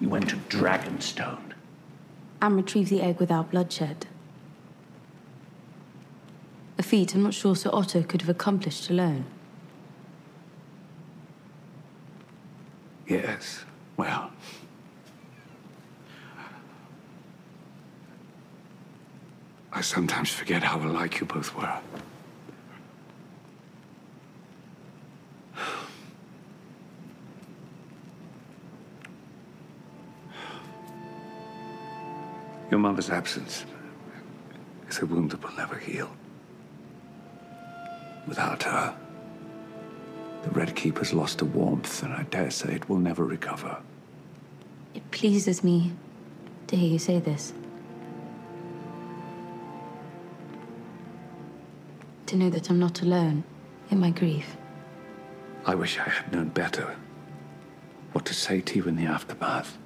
You went to Dragonstone. And retrieved the egg without bloodshed. A feat I'm not sure Sir Otto could have accomplished alone. Yes, well. I sometimes forget how alike you both were. Your mother's absence is a wound that will never heal. Without her, the Red Keeper's lost a warmth, and I dare say it will never recover. It pleases me to hear you say this. To know that I'm not alone in my grief. I wish I had known better what to say to you in the aftermath.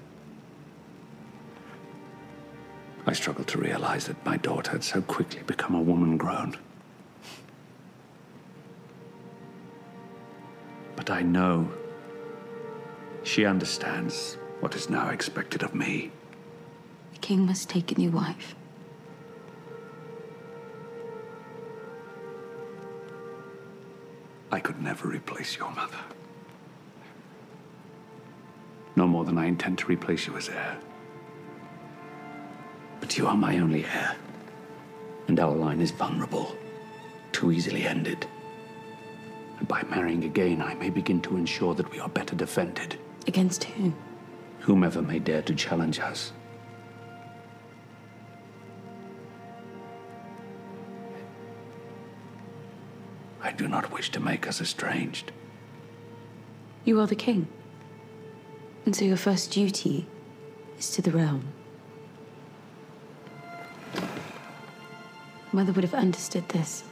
I struggled to realize that my daughter had so quickly become a woman grown. But I know she understands what is now expected of me. The king must take a new wife. I could never replace your mother. No more than I intend to replace you as heir. But you are my only heir. And our line is vulnerable, too easily ended. And by marrying again, I may begin to ensure that we are better defended. Against whom? Whomever may dare to challenge us. I do not wish to make us estranged. You are the king. And so your first duty is to the realm. Mother would have understood this.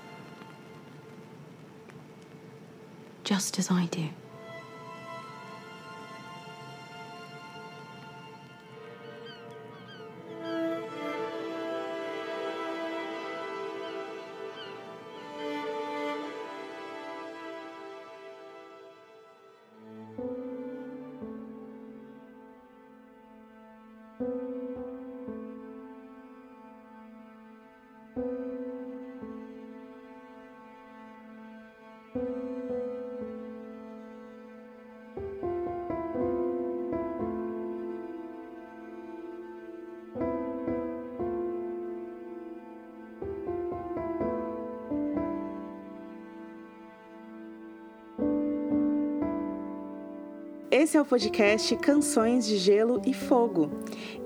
Just as I do. Esse é o podcast Canções de Gelo e Fogo.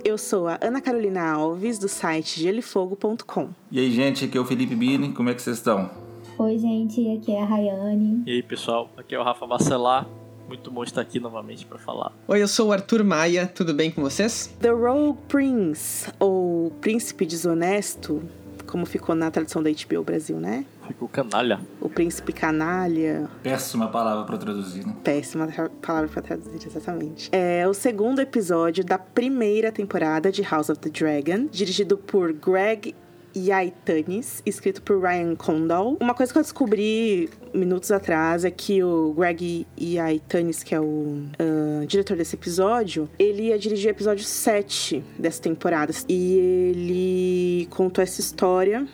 Eu sou a Ana Carolina Alves, do site gelifogo.com. E aí, gente, aqui é o Felipe Bini, como é que vocês estão? Oi, gente, aqui é a Rayane. E aí, pessoal, aqui é o Rafa Bacelar. Muito bom estar aqui novamente para falar. Oi, eu sou o Arthur Maia, tudo bem com vocês? The Rogue Prince, ou Príncipe Desonesto, como ficou na tradução da HBO Brasil, né? Ficou canalha. O príncipe canalha. Péssima palavra para traduzir, né? Péssima palavra para traduzir, exatamente. É o segundo episódio da primeira temporada de House of the Dragon, dirigido por Greg Yaitanis, escrito por Ryan Condal. Uma coisa que eu descobri minutos atrás é que o Greg Yaitanis, que é o uh, diretor desse episódio, ele ia dirigir o episódio 7 dessa temporada. E ele contou essa história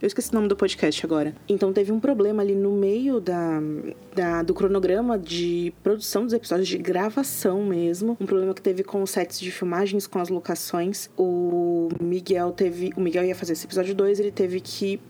eu esqueci o nome do podcast agora. Então teve um problema ali no meio da, da, do cronograma de produção dos episódios, de gravação mesmo. Um problema que teve com os sets de filmagens, com as locações. O Miguel teve. O Miguel ia fazer esse episódio 2, ele teve que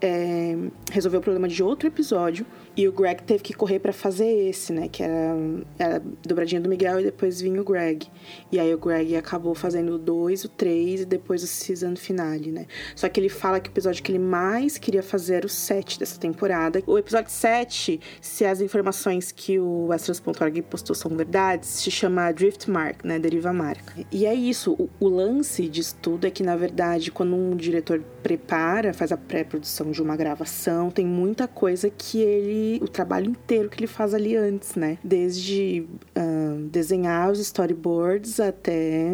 é, resolver o problema de outro episódio. E o Greg teve que correr para fazer esse, né? Que era, era dobradinha do Miguel e depois vinha o Greg. E aí o Greg acabou fazendo o 2, o 3 e depois o season finale, né? Só que ele fala que o episódio que ele mais queria fazer era o 7 dessa temporada. O episódio 7, se as informações que o Astros.org postou são verdades, se chama Driftmark, né? Deriva marca. E é isso. O, o lance disso tudo é que, na verdade, quando um diretor prepara, faz a pré-produção de uma gravação, tem muita coisa que ele o trabalho inteiro que ele faz ali antes, né? Desde uh, desenhar os storyboards até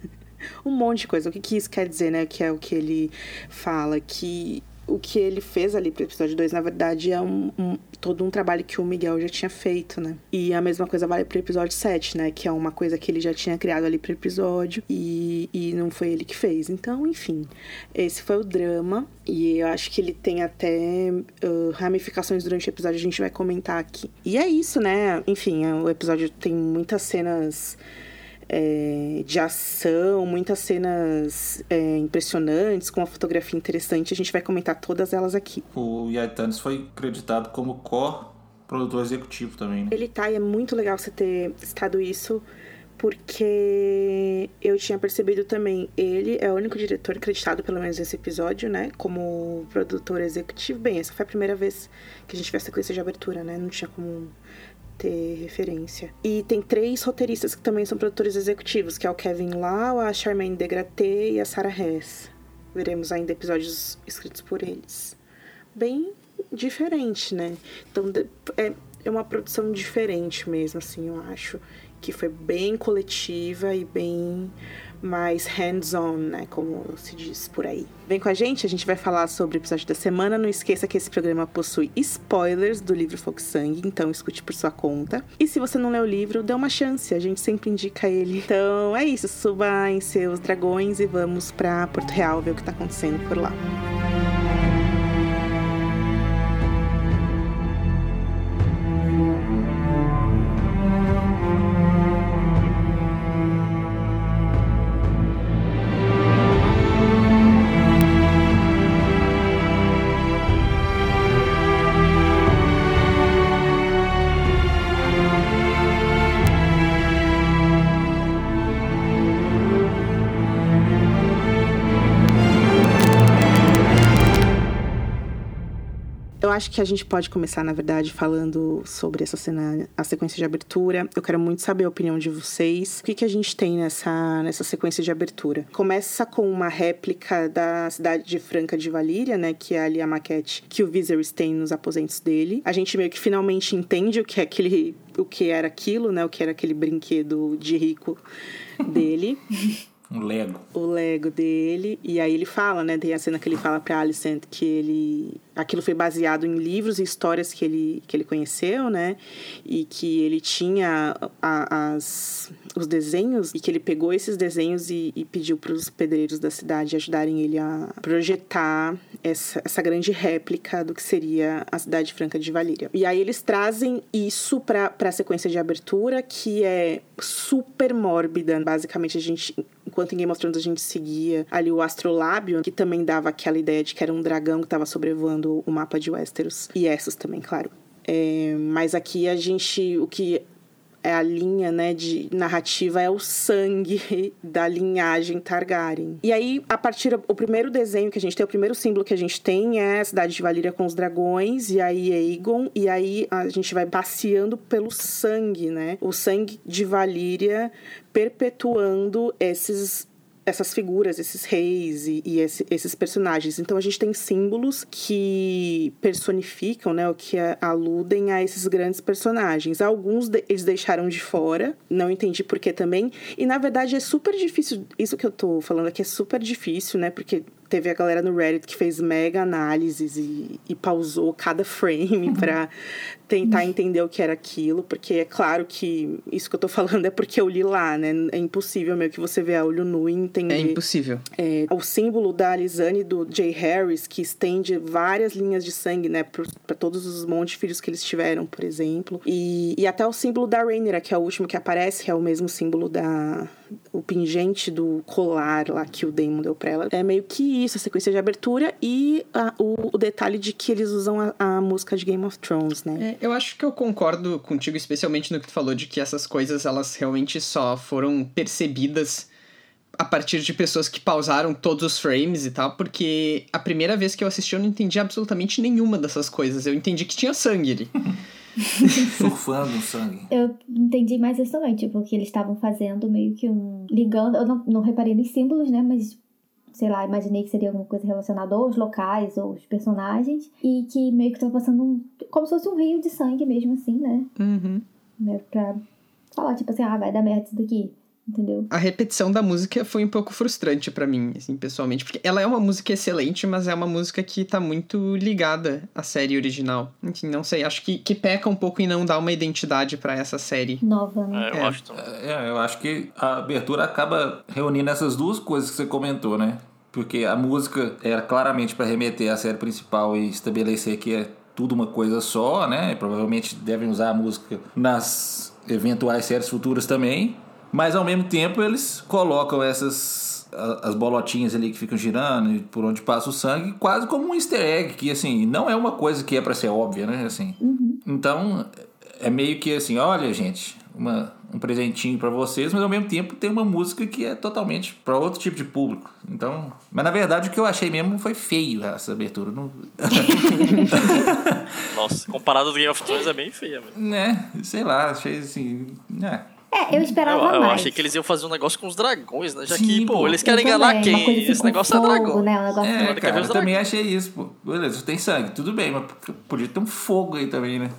um monte de coisa. O que, que isso quer dizer, né? Que é o que ele fala que o que ele fez ali pro episódio 2, na verdade, é um, um, todo um trabalho que o Miguel já tinha feito, né? E a mesma coisa vale pro episódio 7, né? Que é uma coisa que ele já tinha criado ali pro episódio e, e não foi ele que fez. Então, enfim, esse foi o drama. E eu acho que ele tem até uh, ramificações durante o episódio, a gente vai comentar aqui. E é isso, né? Enfim, o episódio tem muitas cenas é, de ação, muitas cenas é, impressionantes, com uma fotografia interessante. A gente vai comentar todas elas aqui. O Yaitanis foi acreditado como co-produtor executivo também, né? Ele tá, e é muito legal você ter citado isso, porque eu tinha percebido também, ele é o único diretor acreditado, pelo menos nesse episódio, né, como produtor executivo. Bem, essa foi a primeira vez que a gente fez a sequência de abertura, né, não tinha como ter referência. E tem três roteiristas que também são produtores executivos, que é o Kevin Lau, a Charmaine Degraté e a Sarah Hess. Veremos ainda episódios escritos por eles. Bem diferente, né? Então é, é uma produção diferente mesmo, assim, eu acho. Que foi bem coletiva e bem mais hands-on, né? Como se diz por aí. Vem com a gente, a gente vai falar sobre o episódio da semana. Não esqueça que esse programa possui spoilers do livro Fogo Sangue, então escute por sua conta. E se você não leu o livro, dê uma chance, a gente sempre indica ele. Então é isso, suba em seus dragões e vamos para Porto Real ver o que tá acontecendo por lá. Acho que a gente pode começar, na verdade, falando sobre essa cena, a sequência de abertura. Eu quero muito saber a opinião de vocês. O que, que a gente tem nessa, nessa sequência de abertura? Começa com uma réplica da cidade de Franca de Valíria, né? Que é ali a maquete que o Viserys tem nos aposentos dele. A gente meio que finalmente entende o que é aquele. O que era aquilo, né? O que era aquele brinquedo de rico dele. Um Lego. O Lego dele. E aí ele fala, né? Tem a cena que ele fala pra Alicent que ele. Aquilo foi baseado em livros e histórias que ele, que ele conheceu, né? E que ele tinha as, os desenhos e que ele pegou esses desenhos e, e pediu para os pedreiros da cidade ajudarem ele a projetar essa, essa grande réplica do que seria a cidade franca de Valíria. E aí eles trazem isso para a sequência de abertura, que é super mórbida. Basicamente, a gente enquanto em Game a gente seguia ali o Astrolábio, que também dava aquela ideia de que era um dragão que estava sobrevoando o mapa de Westeros. E essas também, claro. É, mas aqui a gente. O que a linha, né, de narrativa é o sangue da linhagem Targaryen. E aí, a partir o primeiro desenho que a gente tem, o primeiro símbolo que a gente tem é a cidade de Valíria com os dragões e aí Aegon e aí a gente vai passeando pelo sangue, né? O sangue de Valíria perpetuando esses essas figuras, esses reis e, e esse, esses personagens. Então a gente tem símbolos que personificam, né, o que aludem a esses grandes personagens. Alguns de, eles deixaram de fora, não entendi por que também. E na verdade é super difícil, isso que eu tô falando aqui é super difícil, né, porque teve a galera no Reddit que fez mega análises e, e pausou cada frame para tentar entender o que era aquilo, porque é claro que isso que eu tô falando é porque eu li lá, né? É impossível meio que você ver a olho nu e entender. É impossível. É, o símbolo da Alizane do Jay Harris, que estende várias linhas de sangue, né, para todos os montes de filhos que eles tiveram, por exemplo. E, e até o símbolo da Rhaenyra, que é o último que aparece, que é o mesmo símbolo da o pingente do colar lá que o Damon deu pra ela. É meio que isso, a sequência de abertura e a, o, o, detalhe de que eles usam a, a música de Game of Thrones, né? É, eu acho que eu concordo contigo, especialmente no que tu falou de que essas coisas elas realmente só foram percebidas a partir de pessoas que pausaram todos os frames e tal, porque a primeira vez que eu assisti eu não entendi absolutamente nenhuma dessas coisas. Eu entendi que tinha sangue ali. Surfando o sangue. Eu entendi mais isso também, tipo, que eles estavam fazendo meio que um. ligando. Eu não, não reparei nos símbolos, né? Mas sei lá, imaginei que seria alguma coisa relacionada aos locais ou aos personagens. E que meio que tava passando um. como se fosse um rio de sangue mesmo, assim, né? Uhum. Né, pra falar, tipo assim, ah, vai dar merda isso daqui. Entendeu? A repetição da música foi um pouco frustrante pra mim, assim, pessoalmente, porque ela é uma música excelente, mas é uma música que tá muito ligada à série original. Enfim, não sei, acho que, que peca um pouco em não dar uma identidade pra essa série. Nova, né? É, eu É. acho também. É, eu acho que a abertura acaba reunindo essas duas coisas que você comentou, né? Porque a música era claramente para remeter à série principal e estabelecer que é tudo uma coisa só, né? E provavelmente devem usar a música nas eventuais séries futuras também. Mas ao mesmo tempo eles colocam essas as bolotinhas ali que ficam girando e por onde passa o sangue, quase como um easter egg, que assim, não é uma coisa que é para ser óbvia, né? Assim. Então, é meio que assim, olha, gente, uma, um presentinho pra vocês, mas ao mesmo tempo tem uma música que é totalmente pra outro tipo de público. Então, mas na verdade o que eu achei mesmo foi feio essa abertura, não, Nossa, comparado ao Game of Thrones é bem feia, mesmo. né? Sei lá, achei assim, né? É, eu esperava Eu, eu mais. achei que eles iam fazer um negócio com os dragões, né? Já Sim, que, pô, eles Eu querem enganar quem? assim Esse negócio fogo, é dragão. Né? Um negócio É, quer cara, eu também achei isso, pô. Beleza, tem sangue, tudo bem, mas podia ter um fogo aí também, né?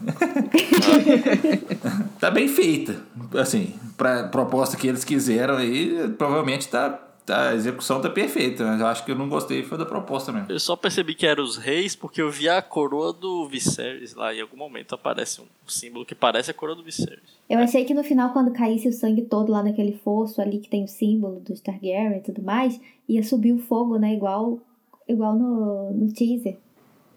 tá bem feita. Assim, pra proposta que eles quiseram aí, provavelmente tá a execução tá perfeita, mas eu acho que eu não gostei foi da proposta mesmo. Eu só percebi que eram os reis porque eu vi a coroa do Viserys lá. Em algum momento aparece um símbolo que parece a coroa do Viserys. Eu achei que no final, quando caísse o sangue todo lá naquele fosso ali que tem o símbolo dos Targaryen e tudo mais, ia subir o fogo, né? Igual, igual no, no teaser.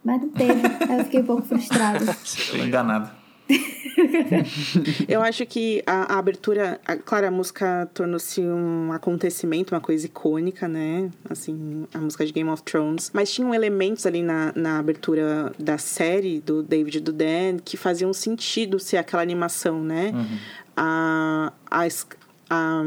Mas não teve. Aí eu fiquei um pouco frustrada. Tô enganado. Eu acho que a, a abertura, a- claro, a música tornou-se um acontecimento, uma coisa icônica, né? Assim, a música de Game of Thrones. Mas tinham elementos ali na, na abertura da série, do David e do Dan, que faziam sentido ser aquela animação, né? A, a, es- a-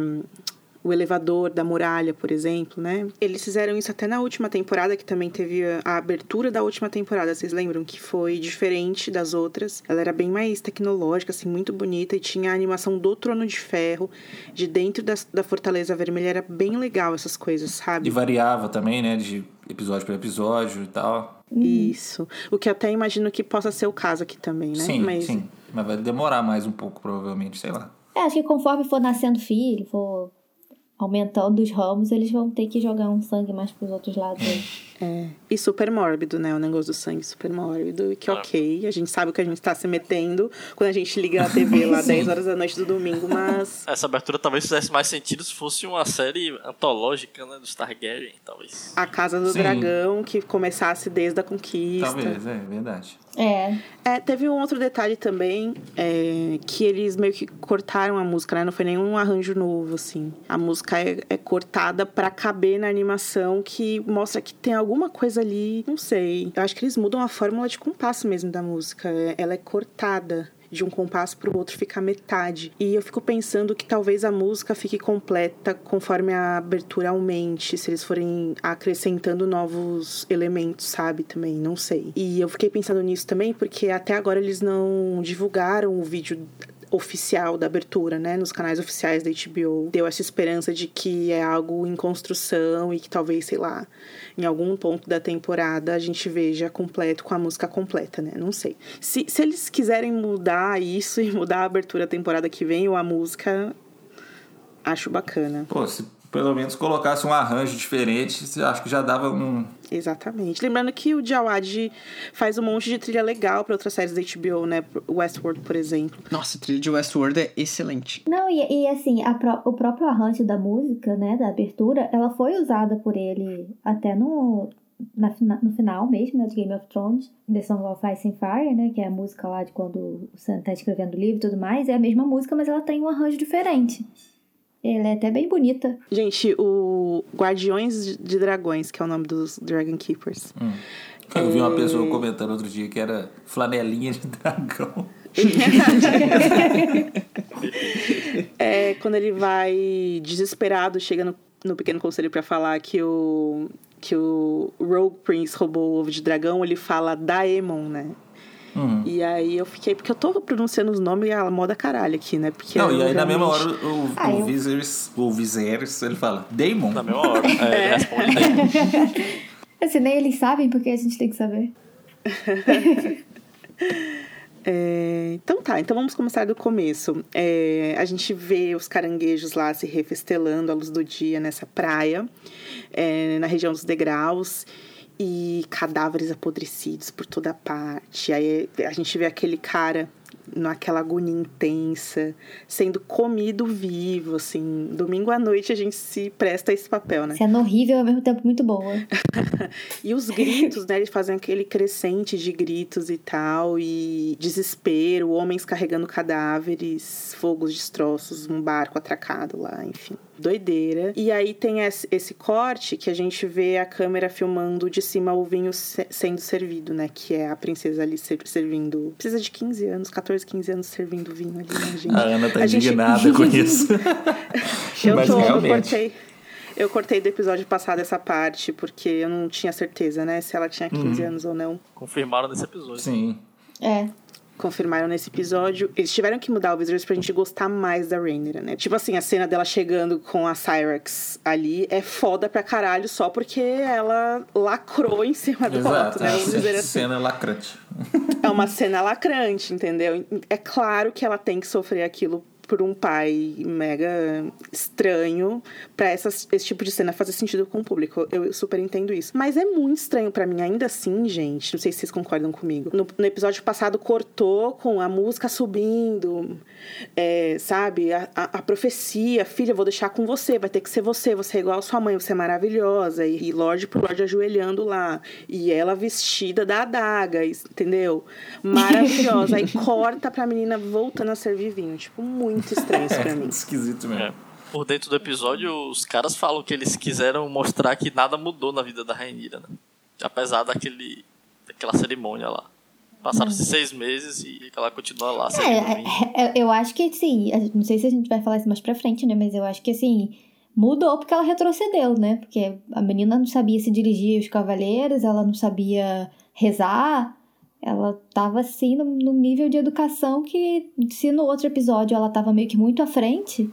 o elevador da muralha, por exemplo, né? Eles fizeram isso até na última temporada, que também teve a, abertura da última temporada. Vocês lembram que foi diferente das outras? Ela era bem mais tecnológica, assim, muito bonita e tinha a animação do Trono de Ferro, de dentro da, da Fortaleza Vermelha. Era bem legal essas coisas, sabe? E variava também, né? De episódio para episódio e tal. Isso. O que eu até imagino que possa ser o caso aqui também, né? Sim, Mas sim. Mas vai demorar mais um pouco, provavelmente, sei lá. É, acho que conforme for nascendo filho, for aumentando os ramos, eles vão ter que jogar um sangue mais pros outros lados. É. E super mórbido, né? O negócio do sangue super mórbido. E que ok, a gente sabe o que a gente tá se metendo quando a gente liga a TV lá 10 horas da noite do domingo, mas. Essa abertura talvez fizesse mais sentido se fosse uma série antológica, né? Dos Targaryen, talvez. A Casa do Sim. Dragão, que começasse desde a conquista. Talvez, é verdade. É, É, teve um outro detalhe também, é, que eles meio que cortaram a música, né? Não foi nenhum arranjo novo, assim. A música é, é cortada pra caber na animação, que mostra que tem alguma coisa ali, não sei. Eu acho que eles mudam a fórmula de compasso mesmo da música. Ela é cortada de um compasso pro outro fica metade. E eu fico pensando que talvez a música fique completa conforme a abertura aumente, se eles forem acrescentando novos elementos, sabe? Também, não sei. E eu fiquei pensando nisso também porque até agora eles não divulgaram o vídeo oficial da abertura, né, nos canais oficiais da HBO. Deu essa esperança de que é algo em construção e que talvez, sei lá, em algum ponto da temporada a gente veja completo com a música completa, né? Não sei. Se, se eles quiserem mudar isso e mudar a abertura da temporada que vem ou a música, acho bacana. Pô, se pelo menos colocasse um arranjo diferente, acho que já dava um. Exatamente. Lembrando que o Jawad faz um monte de trilha legal para outras séries da HBO, né? Westworld, por exemplo. Nossa, a trilha de Westworld é excelente. Não, e, e assim, a pró- o próprio arranjo da música, né, da abertura, ela foi usada por ele até no, na no final mesmo, né, de Game of Thrones, The Song of Ice and Fire, né, que é a música lá de quando o Sam tá escrevendo o livro e tudo mais, é a mesma música, mas ela tem um arranjo diferente. Ela é até bem bonita. Gente, o Guardiões de Dragões, que é o nome dos Dragon Keepers. Eu vi uma pessoa comentando outro dia que era flanelinha de dragão. É quando ele vai desesperado, chega no, no pequeno conselho pra falar que o que o Rogue Prince roubou o ovo de dragão, ele fala Daemon, né? Uhum. E aí eu fiquei, porque eu tô pronunciando os nomes e a moda caralho aqui, né? Porque Não, e aí na mesma hora realmente- o, Ah, o, Viserys, o Viserys, ele fala, Daemon? Na mesma hora. É, ele responde. Assim, nem eles sabem porque a gente tem que saber. É, então tá, então vamos começar do começo. É, a gente vê os caranguejos lá se refestelando à luz do dia nessa praia, é, na região dos degraus, e cadáveres apodrecidos por toda parte. Aí a gente vê aquele cara naquela agonia intensa, sendo comido vivo, assim. Domingo à noite a gente se presta a esse papel, né? Sendo horrível ao mesmo tempo muito boa. e os gritos, né? Eles fazem aquele crescente de gritos e tal, e desespero, homens carregando cadáveres, fogos, destroços, um barco atracado lá, enfim doideira. E aí tem esse corte que a gente vê a câmera filmando de cima o vinho sendo servido, né? Que é a princesa ali servindo. Precisa de 15 anos, 14, 15 anos servindo vinho ali, né, gente? A Ana tá a indignada gente... com isso. eu Mas tô, realmente... eu cortei. Eu cortei do episódio passado essa parte, porque eu não tinha certeza, né? Se ela tinha 15 uhum. anos ou não. Confirmaram nesse episódio. Sim. É confirmaram nesse episódio. Eles tiveram que mudar o Wizards pra gente gostar mais da Rhaenyra, né? Tipo assim, a cena dela chegando com a Cyrax ali é foda pra caralho só porque ela lacrou em cima do Exato, né? Vamos dizer assim. Cena lacrante. É uma cena lacrante, entendeu? É claro que ela tem que sofrer aquilo por um pai mega estranho para esse tipo de cena fazer sentido com o público. Eu super entendo isso. Mas é muito estranho para mim, ainda assim, gente. Não sei se vocês concordam comigo. No, no episódio passado cortou com a música subindo, é, sabe? A, a, a, profecia, filha, vou deixar com você, vai ter que ser você, você é igual a sua mãe, você é maravilhosa. E, e Lorde por Lorde ajoelhando lá. E ela vestida da adaga, entendeu? Maravilhosa. Aí corta pra menina voltando a servir vinho. Tipo, muito muito estranho isso pra mim. Esquisito mesmo. É. Por dentro do episódio, os caras falam que eles quiseram mostrar que nada mudou na vida da Rainira, né? Apesar daquele, daquela cerimônia lá. Passaram-se seis meses e ela continua lá. É, é, é, eu acho que sim. Não sei se a gente vai falar isso mais pra frente, né? Mas eu acho que assim. Mudou porque ela retrocedeu, né? Porque a menina não sabia se dirigir aos cavaleiros, ela não sabia rezar. Ela tava assim num nível de educação que, se no outro episódio ela tava meio que muito à frente,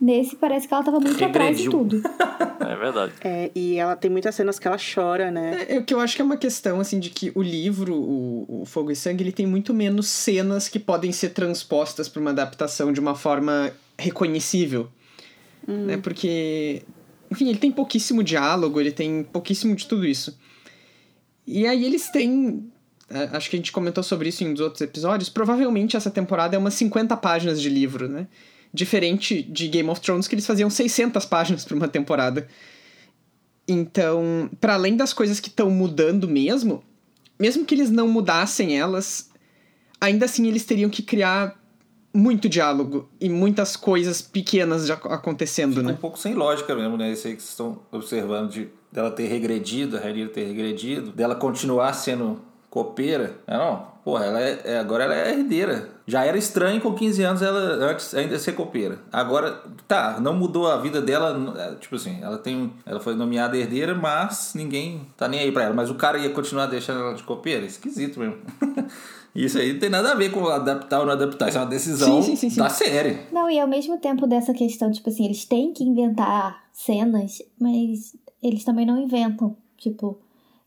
nesse parece que ela tava muito Regrediu. atrás de tudo. é verdade. É, e ela tem muitas cenas que ela chora, né? É, é, que eu acho que é uma questão, assim, de que o livro, o, o Fogo e Sangue, ele tem muito menos cenas que podem ser transpostas para uma adaptação de uma forma reconhecível. Hum. Né? Porque, enfim, ele tem pouquíssimo diálogo, ele tem pouquíssimo de tudo isso. E aí eles têm acho que a gente comentou sobre isso em um dos outros episódios, provavelmente essa temporada é umas 50 páginas de livro, né? Diferente de Game of Thrones, que eles faziam 600 páginas para uma temporada. Então, para além das coisas que estão mudando mesmo, mesmo que eles não mudassem elas, ainda assim eles teriam que criar muito diálogo e muitas coisas pequenas já acontecendo, Fica né? um pouco sem lógica mesmo, né? Isso aí que vocês estão observando de dela ter regredido, a Rhaenyra ter regredido, dela continuar sendo copeira. É, não, porra, ela é, é, agora ela é herdeira. Já era estranho com 15 anos ela antes ainda ser copeira. Agora, tá, não mudou a vida dela, é, tipo assim, ela tem, ela foi nomeada herdeira, mas ninguém tá nem aí para ela, mas o cara ia continuar deixando ela de copeira, esquisito mesmo. Isso aí não tem nada a ver com adaptar ou não adaptar. Isso é uma decisão sim, sim, sim, da série. Não, e ao mesmo tempo dessa questão, tipo assim, eles têm que inventar cenas, mas eles também não inventam. Tipo,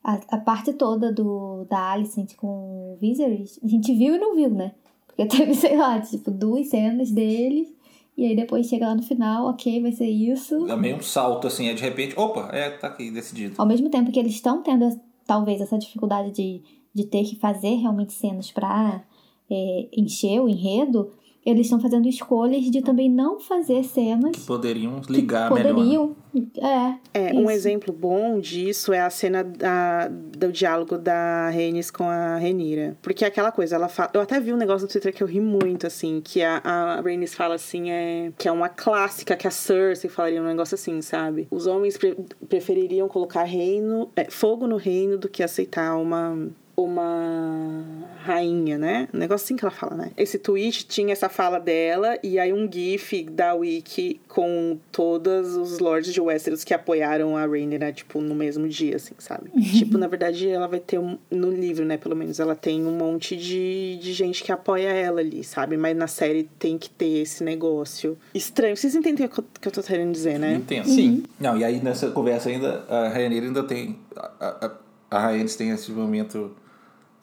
a, a parte toda do, da Alicent com o Viserys, a gente viu e não viu, né? Porque teve, sei lá, tipo, duas cenas deles. E aí depois chega lá no final, ok, vai ser isso. É meio um salto, assim, é de repente, opa, é, tá aqui, decidido. Ao mesmo tempo que eles estão tendo, talvez, essa dificuldade de, de ter que fazer realmente cenas pra é, encher o enredo, eles estão fazendo escolhas de também não fazer cenas que poderiam ligar que poderiam, melhor. É, é um exemplo bom disso é a cena da, do diálogo da Rhaenys com a Renira. Porque é aquela coisa, ela fala, eu até vi um negócio no Twitter que eu ri muito, assim, que a, a Rhaenys fala assim, é, que é uma clássica, que a Cersei falaria um negócio assim, sabe? Os homens pre prefeririam colocar reino, é, fogo no reino do que aceitar uma uma rainha, né? Um negócio assim que ela fala, né? Esse tweet tinha essa fala dela e aí um gif da Wiki com todos os lords de Westeros que apoiaram a Rhaenyra, tipo, no mesmo dia, assim, sabe? tipo, na verdade, ela vai ter um... No livro, né, pelo menos, ela tem um monte de, de gente que apoia ela ali, sabe? Mas na série tem que ter esse negócio estranho. Vocês entendem o que eu, que eu tô querendo dizer, né? Entendo. Sim. Não, e aí nessa conversa ainda, a Rhaenyra ainda tem... A, a, a Rhaenys tem esse momento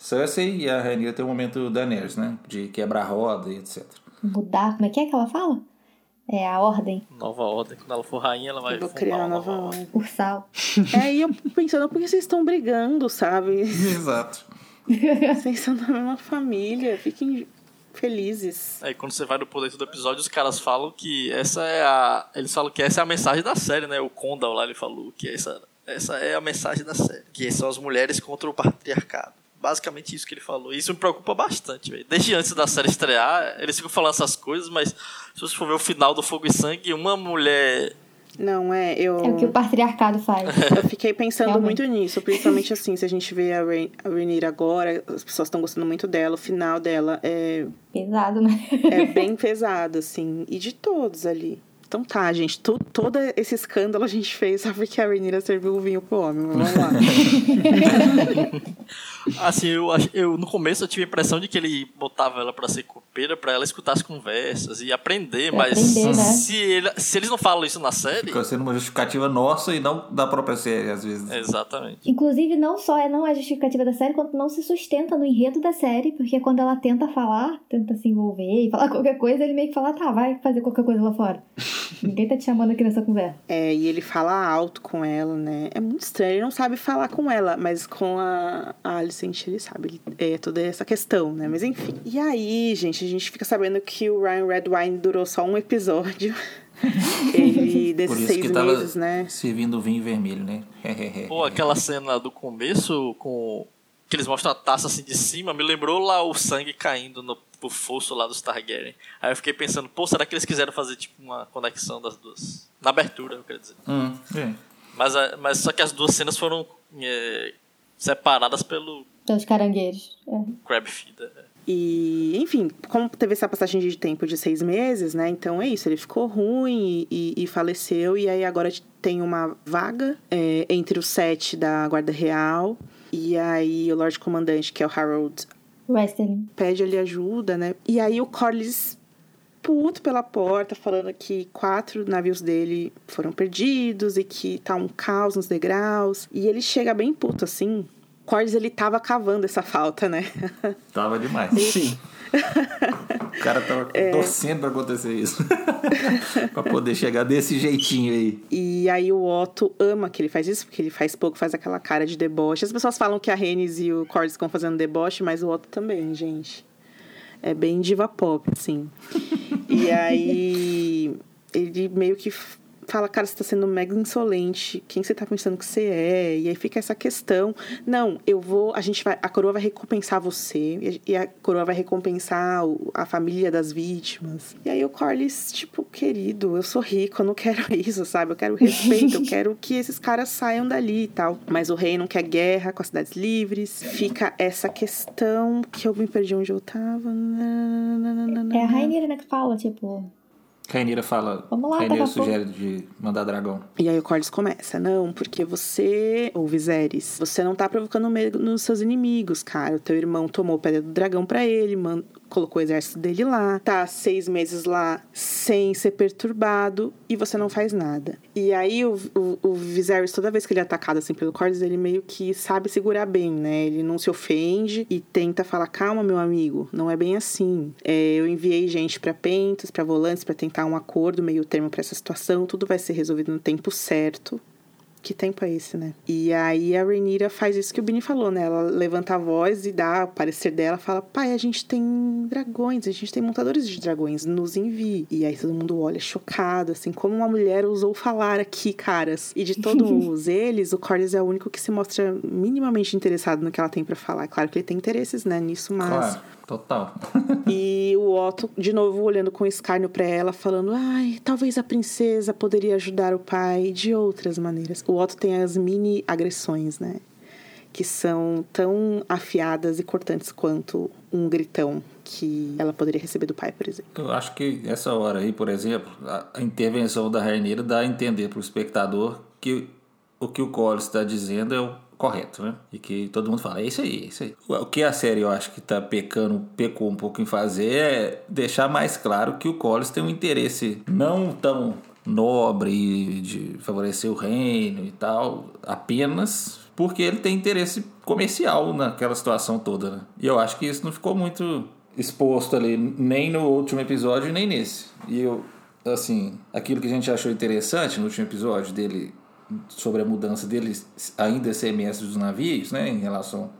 Cersei e a Rhaenyra tem o momento Daenerys, né? De quebrar a roda e etc. Mudar, como é que é que ela fala? É a ordem. Nova ordem. Quando ela for rainha, ela vai Eu vou criar uma nova ordem. Ursal. É, e eu pensando, por que vocês estão brigando, sabe? Exato. Vocês são da mesma família, fiquem felizes. Aí quando você vai no por dentro do episódio, os caras falam que essa é a. Eles falam que essa é a mensagem da série, né? O Condal lá ele falou que essa, essa é a mensagem da série. Que são as mulheres contra o patriarcado. Basicamente isso que ele falou. E isso me preocupa bastante, velho. Desde antes da série estrear, eles ficam falando essas coisas, mas se você for ver o final do Fogo e Sangue, uma mulher. Não, é, eu. É o que o patriarcado faz. Eu fiquei pensando Realmente. muito nisso, principalmente assim, se a gente vê a, Rain, a Rhaenyra agora, as pessoas estão gostando muito dela, o final dela é, Pesado, né? é bem pesado, assim, e de todos ali. Então tá, gente, to, todo esse escândalo a gente fez só porque a Rhaenyra serviu o vinho pro homem, mas vamos lá. Assim, eu, eu no começo eu tive a impressão de que ele botava ela pra ser copeira, pra ela escutar as conversas e aprender, Pra mas aprender, né? se, ele- se eles não falam isso na série. Fica sendo uma justificativa nossa e não da própria série, às vezes. Exatamente. Inclusive, não só é não é justificativa da série, quanto não se sustenta no enredo da série, porque quando ela tenta falar, tenta se envolver e falar qualquer coisa, ele meio que fala, tá, vai fazer qualquer coisa lá fora. Ninguém tá te chamando aqui nessa conversa. É, e ele fala alto com ela, né? É muito estranho, ele não sabe falar com ela, mas com a, a Alicent ele sabe. É toda essa questão, né? Mas enfim. E aí, gente, a gente fica sabendo que o Ryan Redwine durou só um episódio. ele, Por desses isso seis que tava meses, né? servindo vinho vermelho, né? Pô, aquela cena do começo com. Que eles mostram a taça assim de cima, me lembrou lá o sangue caindo no pro fosso lá dos Targaryen. Aí eu fiquei pensando, pô, será que eles quiseram fazer tipo uma conexão das duas? Na abertura, eu quero dizer. Hum, é. Mas, mas só que as duas cenas foram é, separadas pelo Pelos caranguejos. É. Crab Feeder. E, enfim, como teve essa passagem de tempo de seis meses, né? Então é isso, ele ficou ruim e, e- e faleceu. E aí agora tem uma vaga é, entre os sete da Guarda Real. E aí o Lorde Comandante, que é o Harold Westerling. pede ali ajuda, né? E aí o Corlys puto pela porta, falando que quatro navios dele foram perdidos e que tá um caos nos degraus. E ele chega bem puto, assim. Corlys, ele tava cavando essa falta, né? Tava demais. Sim. O cara tava torcendo pra acontecer isso. pra poder chegar desse jeitinho aí. E aí o Otto ama que ele faz isso, porque ele faz pouco, faz aquela cara de deboche. As pessoas falam que a Rhaenys e o Corlys estão fazendo deboche, mas o Otto também, gente. É bem diva pop, assim. e aí ele meio que fala, cara, você tá sendo mega insolente. Quem você tá pensando que você é? E aí fica essa questão. Não, eu vou. A gente vai. A coroa vai recompensar você. E a coroa vai recompensar a família das vítimas. E aí o Corlys, tipo, querido, eu sou rico, eu não quero isso, sabe? Eu quero respeito, eu quero que esses caras saiam dali e tal. Mas o rei não quer guerra com as cidades livres. Fica essa questão que eu me perdi onde eu tava. É a Rainha, né, que fala, tipo, Rainira fala. Vamos lá, Rainira fogo. sugere de mandar dragão. E aí o Corlys começa, não, porque você, ou Viserys, você não tá provocando medo nos seus inimigos, cara. O teu irmão tomou pedra do dragão pra ele, man- colocou o exército dele lá, tá seis meses lá sem ser perturbado e você não faz nada. E aí o, o, o Viserys, toda vez que ele é atacado assim pelo Corlys, ele meio que sabe segurar bem, né? Ele não se ofende e tenta falar, calma, meu amigo, não é bem assim. É, eu enviei gente pra Pentos, pra Volantes, pra tentar um acordo, meio termo pra essa situação, tudo vai ser resolvido no tempo certo. Que tempo é esse, né? E aí a Rhaenyra faz isso que o Bini falou, né? Ela levanta a voz e dá o parecer dela, fala: "Pai, a gente tem dragões, a gente tem montadores de dragões, nos envie". E aí todo mundo olha chocado, assim, como uma mulher ousou falar aqui, caras. E de todos eles, o Corlys é o único que se mostra minimamente interessado no que ela tem pra falar. Claro que ele tem interesses, né, nisso, mas Claro, total. e o Otto, de novo, olhando com escárnio pra ela, falando: Ai, talvez a princesa poderia ajudar o pai de outras maneiras. O Otto tem as mini agressões, né? Que são tão afiadas e cortantes quanto um gritão que ela poderia receber do pai, por exemplo. Eu acho que essa hora aí, por exemplo, a, intervenção da Rainira dá a entender pro espectador que o que o Collins está dizendo é o correto, né? E que todo mundo fala, é isso aí, é isso aí. O que a série eu acho que tá pecando, pecou um pouco em fazer é deixar mais claro que o Collins tem um interesse não tão nobre de favorecer o reino e tal, apenas porque ele tem interesse comercial naquela situação toda, né? E eu acho que isso não ficou muito exposto ali, nem no último episódio, nem nesse. E eu, assim, aquilo que a gente achou interessante no último episódio dele, sobre a mudança dele ainda ser mestre dos navios, né, em relação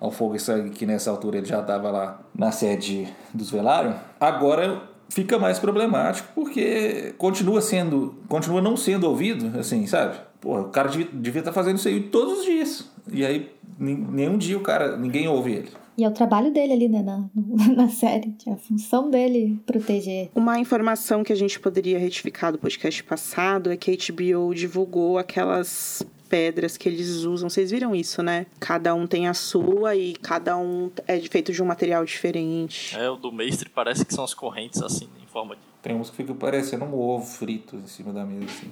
ao Fogo e Sangue, que nessa altura ele já estava lá na sede dos Velário, agora fica mais problemático porque continua sendo, continua não sendo ouvido, assim, sabe? Pô, o cara devia estar tá fazendo isso aí todos os dias. E aí, nenhum dia o cara, ninguém ouve ele. E é o trabalho dele ali, né, na, na série. É a função dele proteger. Uma informação que a gente poderia retificar do podcast passado é que a HBO divulgou aquelas pedras que eles usam. Vocês viram isso, né? Cada um tem a sua e cada um é feito de um material diferente. É, o do mestre parece que são as correntes, assim, em forma de. Tem uns que ficam parecendo um ovo frito em cima da mesa, assim.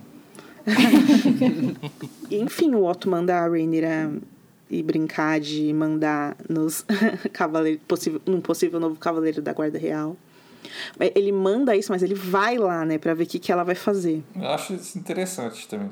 Enfim, o Otto manda a Rhaenyra e brincar de mandar nos cavaleiros, possível, num possível novo cavaleiro da Guarda Real. Ele manda isso, mas ele vai lá, né, pra ver o que, que ela vai fazer. Eu acho isso interessante também.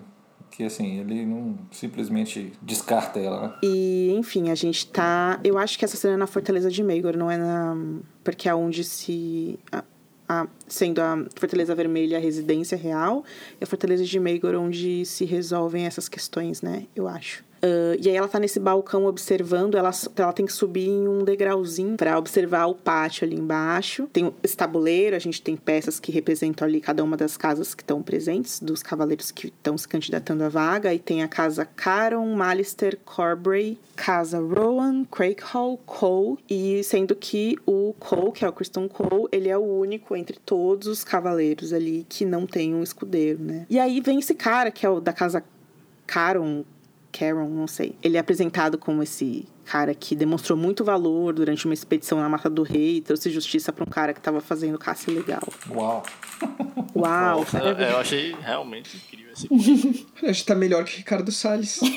Que assim, ele não simplesmente descarta ela, né? E, enfim, a gente tá. Eu acho que essa cena é na Fortaleza de Meigor, não é na. Porque é onde se. A, a, sendo a Fortaleza Vermelha a residência real, e a Fortaleza de Meigor onde se resolvem essas questões, né? Eu acho. Uh, e aí ela tá nesse balcão observando, ela, ela tem que subir em um degrauzinho para observar o pátio ali embaixo. Tem esse tabuleiro, a gente tem peças que representam ali cada uma das casas que estão presentes, dos cavaleiros que estão se candidatando à vaga. E tem a casa Caron, Malister, Corbray, casa Rowan, Craighall, Cole. E sendo que o Cole, que é o Kristen Cole, ele é o único entre todos os cavaleiros ali que não tem um escudeiro, né? E aí vem esse cara, que é o da casa Caron, Caron, não sei. Ele é apresentado como esse cara que demonstrou muito valor durante uma expedição na Mata do Rei, trouxe justiça para um cara que estava fazendo caça ilegal. Uau! Uau! Nossa, é, eu achei realmente incrível esse Acho que tá melhor que Ricardo Salles.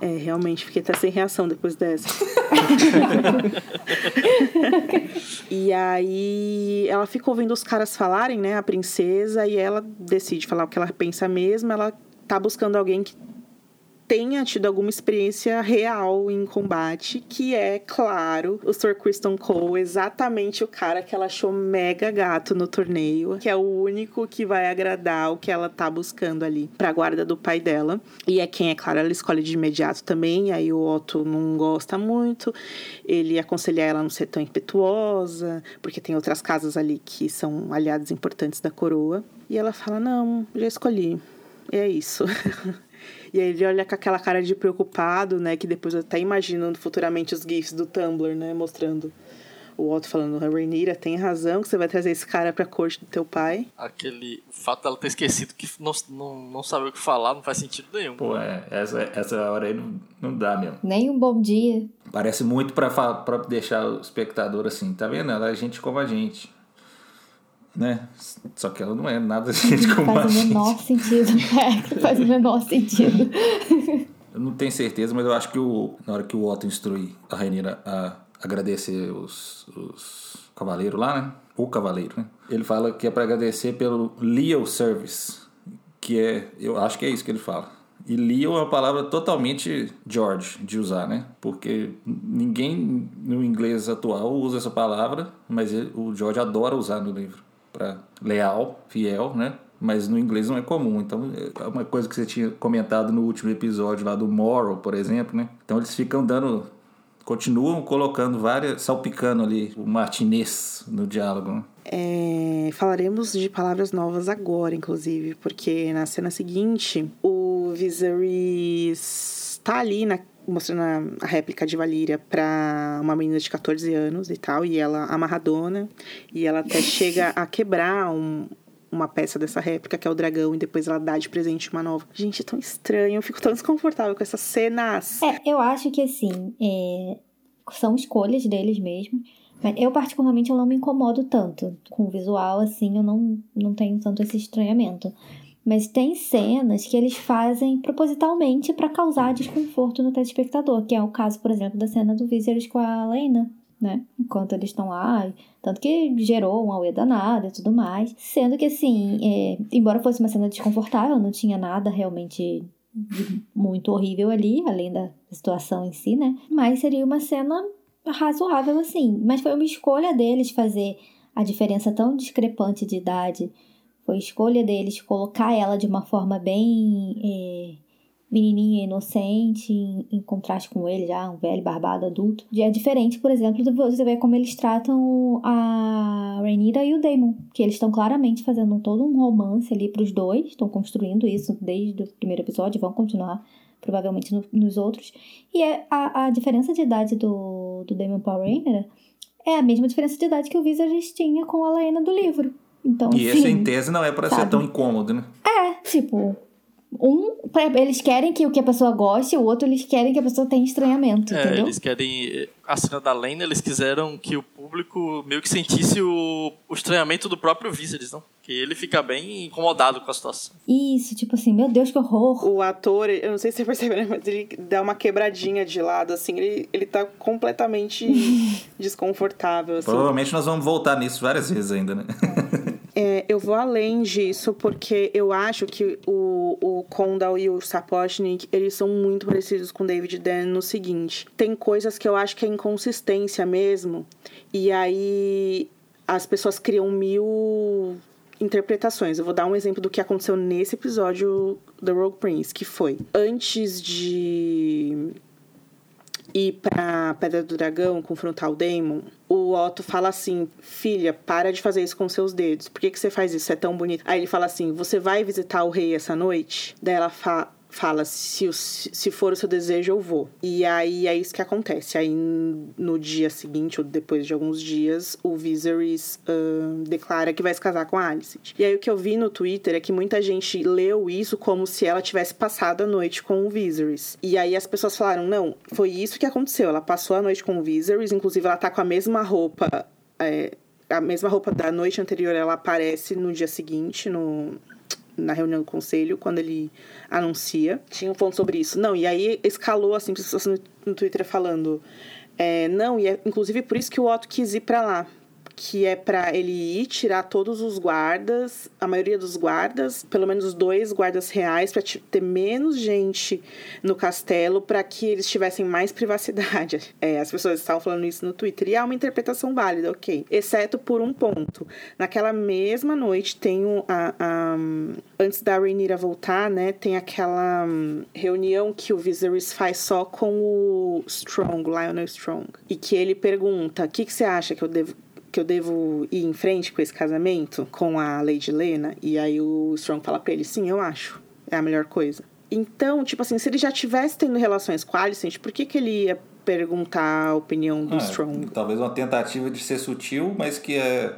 É, realmente, fiquei até sem reação depois dessa. e aí ela fica ouvindo os caras falarem, né, a princesa, e ela decide falar o que ela pensa mesmo. Ela tá buscando alguém que tenha tido alguma experiência real em combate, que é, claro, o Sir Kristen Cole, exatamente o cara que ela achou mega gato no torneio, que é o único que vai agradar o que ela tá buscando ali pra guarda do pai dela. E é quem, é claro, ela escolhe de imediato também, aí o Otto não gosta muito, ele aconselha ela a não ser tão impetuosa, porque tem outras casas ali que são aliados importantes da coroa. E ela fala: Não, já escolhi. É isso. E aí ele olha com aquela cara de preocupado, né? Que depois eu até imaginando futuramente os GIFs do Tumblr, né? Mostrando o Otto falando, a Rainira tem razão que você vai trazer esse cara pra corte do teu pai. Aquele fato dela ter esquecido que não, não, não sabe o que falar não faz sentido nenhum. Pô, é, essa, essa hora aí não, não dá mesmo. Nem um bom dia. Parece muito pra, pra deixar o espectador assim, tá vendo? Ela é gente como a gente né? Só que ela não é nada gente como faz a o menor sentido. É, faz o menor sentido. Eu não tenho certeza, mas eu acho que o, na hora que o Otto instrui a Rainira a agradecer os, os cavaleiros lá, né? O cavaleiro, né? Ele fala que é para agradecer pelo Leo Service, que é, eu acho que é isso que ele fala. E Leo é uma palavra totalmente George de usar, né? Porque ninguém no inglês atual usa essa palavra, mas ele, o George adora usar no livro para leal, fiel, né? Mas no inglês não é comum. Então, é uma coisa que você tinha comentado no último episódio lá do Moral, por exemplo, né? Então, eles ficam dando. Continuam colocando várias. salpicando ali o martinês no diálogo. Né? É, falaremos de palavras novas agora, inclusive, porque na cena seguinte, o Viserys está ali na, mostrando a, réplica de Valíria para uma menina de 14 anos e tal, e ela amarradona, e ela até chega a quebrar um, uma peça dessa réplica, que é o dragão, e depois ela dá de presente uma nova. Gente, é tão estranho, eu fico tão desconfortável com essas cenas. É, eu acho que assim, é... são escolhas deles mesmo. Mas eu, particularmente, eu não me incomodo tanto com o visual, assim, eu não, não tenho tanto esse estranhamento. Mas tem cenas que eles fazem propositalmente para causar desconforto no telespectador, que é o caso, por exemplo, da cena do Viserys com a Lena, né? Enquanto eles estão lá, tanto que gerou um auê danado e tudo mais. Sendo que, assim, é, embora fosse uma cena desconfortável, não tinha nada realmente muito horrível ali, além da situação em si, né? Mas seria uma cena razoável assim. Mas foi uma escolha deles fazer a diferença tão discrepante de idade. Foi escolha deles colocar ela de uma forma bem é, menininha inocente, em, em, contraste com ele já, um velho barbado adulto. É diferente, por exemplo, de você ver como eles tratam a Rhaenyra e o Daemon, que eles estão claramente fazendo todo um romance ali para os dois, estão construindo isso desde o primeiro episódio, vão continuar provavelmente no, nos outros. E é a, a diferença de idade do, do Daemon para a é a mesma diferença de idade que o Viserys tinha com a Laena do livro. Então, e esse, em tese, não é para ser tão incômodo, né? É, tipo, um, eles querem que o que a pessoa goste, o outro eles querem que a pessoa tenha estranhamento, é, entendeu? Eles querem. A cena da Lena, eles quiseram que o público meio que sentisse o, o estranhamento do próprio Viserys, não? Que ele fica bem incomodado com a situação. Isso, tipo assim, meu Deus, que horror. O ator, eu não sei se você percebeu, mas ele dá uma quebradinha de lado, assim, ele, ele tá completamente desconfortável. Assim. Provavelmente nós vamos voltar nisso várias vezes ainda, né? É, eu vou além disso, porque eu acho que o, o Condal e o Sapochnik, eles são muito parecidos com David Dan no seguinte. Tem coisas que eu acho que é inconsistência mesmo, e aí as pessoas criam mil interpretações. Eu vou dar um exemplo do que aconteceu nesse episódio do Rogue Prince, que foi antes de ir pra Pedra do Dragão confrontar o Daemon, o Otto fala assim: Filha, para de fazer isso com seus dedos. Por que, que você faz isso? É tão bonito. Aí ele fala assim: Você vai visitar o rei essa noite? Daí ela fala fala se, se for o seu desejo eu vou. E aí é isso que acontece. Aí no dia seguinte ou depois de alguns dias o Viserys uh, declara que vai se casar com a Alicent. E aí o que eu vi no Twitter é que muita gente leu isso como se ela tivesse passado a noite com o Viserys. E aí as pessoas falaram não foi isso que aconteceu. Ela passou a noite com o Viserys inclusive ela tá com a mesma roupa é, a mesma roupa da noite anterior ela aparece no dia seguinte no na reunião do conselho, quando ele anuncia. Tinha um ponto sobre isso. Não, e aí escalou, assim, pessoas no, Twitter falando. É, não, e é inclusive por isso que o Otto quis ir para lá que é para ele ir tirar todos os guardas, a maioria dos guardas, pelo menos dois guardas reais, para ter menos gente no castelo, para que eles tivessem mais privacidade. É, as pessoas estavam falando isso no Twitter e é uma interpretação válida, ok. Exceto por um ponto. Naquela mesma noite tem a, a, antes da Rhaenyra voltar, né, tem aquela um, reunião que o Viserys faz só com o Strong, Lionel Strong, e que ele pergunta: "O que, que você acha que eu devo que eu devo ir em frente com esse casamento com a Lady Lena? E aí o Strong fala pra ele, sim, eu acho. É a melhor coisa. Então, tipo assim, se ele já tivesse tendo relações com a Alicent, por que, que ele ia perguntar a opinião do ah, Strong? Talvez uma tentativa de ser sutil, mas que é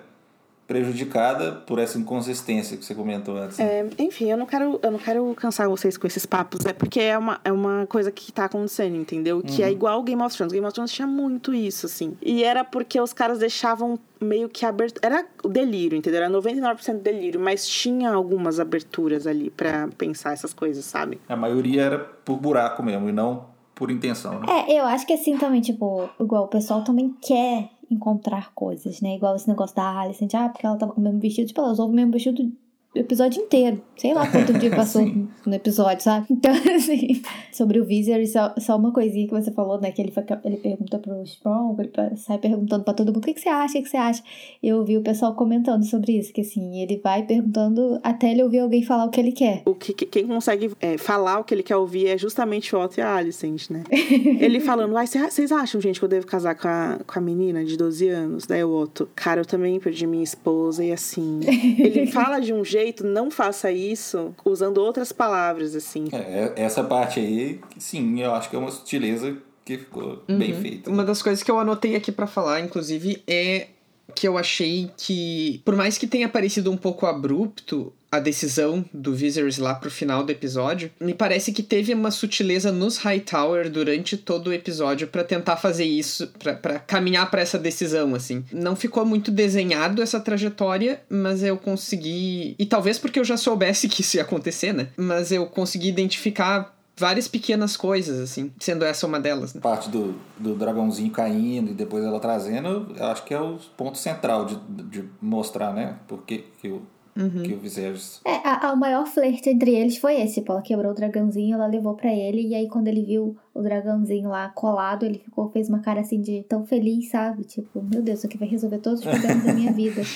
prejudicada por essa inconsistência que você comentou antes. Né? É, enfim, eu não quero eu não quero cansar vocês com esses papos, é porque é uma, é uma coisa que tá acontecendo, entendeu? Que é uhum. é igual Game of Thrones. Game of Thrones tinha muito isso, assim. E era porque os caras deixavam meio que aberto. Era o delírio, entendeu? Era 99% delírio, mas tinha algumas aberturas ali para pensar essas coisas, sabe? A maioria era por buraco mesmo, e não por intenção, né? É, eu acho que assim também, tipo, igual o pessoal também quer encontrar coisas, né? Igual esse negócio da Alicent, ah, porque ela tava com o mesmo vestido. Tipo, ela usou o mesmo vestido episódio inteiro. Sei lá quanto dia passou no episódio, sabe? Então, assim, sobre o Viser, só, só uma coisinha que você falou, né? Que ele, foi, ele pergunta pro Strong, ele sai perguntando pra todo mundo, o que, que você acha, o que, você acha? Eu vi o pessoal comentando sobre isso, que assim, ele vai perguntando até ele ouvir alguém falar o que ele quer. O que, quem consegue é, falar o que ele quer ouvir é justamente o Otto e a Alicent, né? ele falando, ai, vocês acham, gente, que eu devo casar com a, com a menina de 12 anos? Daí o Otto, cara, eu também perdi minha esposa e assim. Ele fala de um jeito jeito, não faça isso usando outras palavras, assim. É, é, essa parte aí, sim, eu acho que é uma sutileza que ficou uhum. bem feita. Uma das coisas que eu anotei aqui para falar, inclusive, é que eu achei que, por mais que tenha parecido um pouco abrupto, a decisão do Viserys lá pro final do episódio, me parece que teve uma sutileza nos Hightower durante todo o episódio para tentar fazer isso, para caminhar para essa decisão, assim. Não ficou muito desenhado essa trajetória, mas eu consegui. E talvez porque eu já soubesse que isso ia acontecer, né? Mas eu consegui identificar várias pequenas coisas, assim, sendo essa uma delas. Né? Parte do, do dragãozinho caindo e depois ela trazendo, eu acho que é o ponto central de, de mostrar, né? Porque que o, uhum. que o Viserys. É, a a, o maior flerte entre eles foi esse. Ela quebrou o dragãozinho, ela levou para ele. E aí, quando ele viu o dragãozinho lá colado, ele ficou, fez uma cara assim de tão feliz, sabe? Tipo, meu Deus, isso aqui vai resolver todos os problemas da minha vida.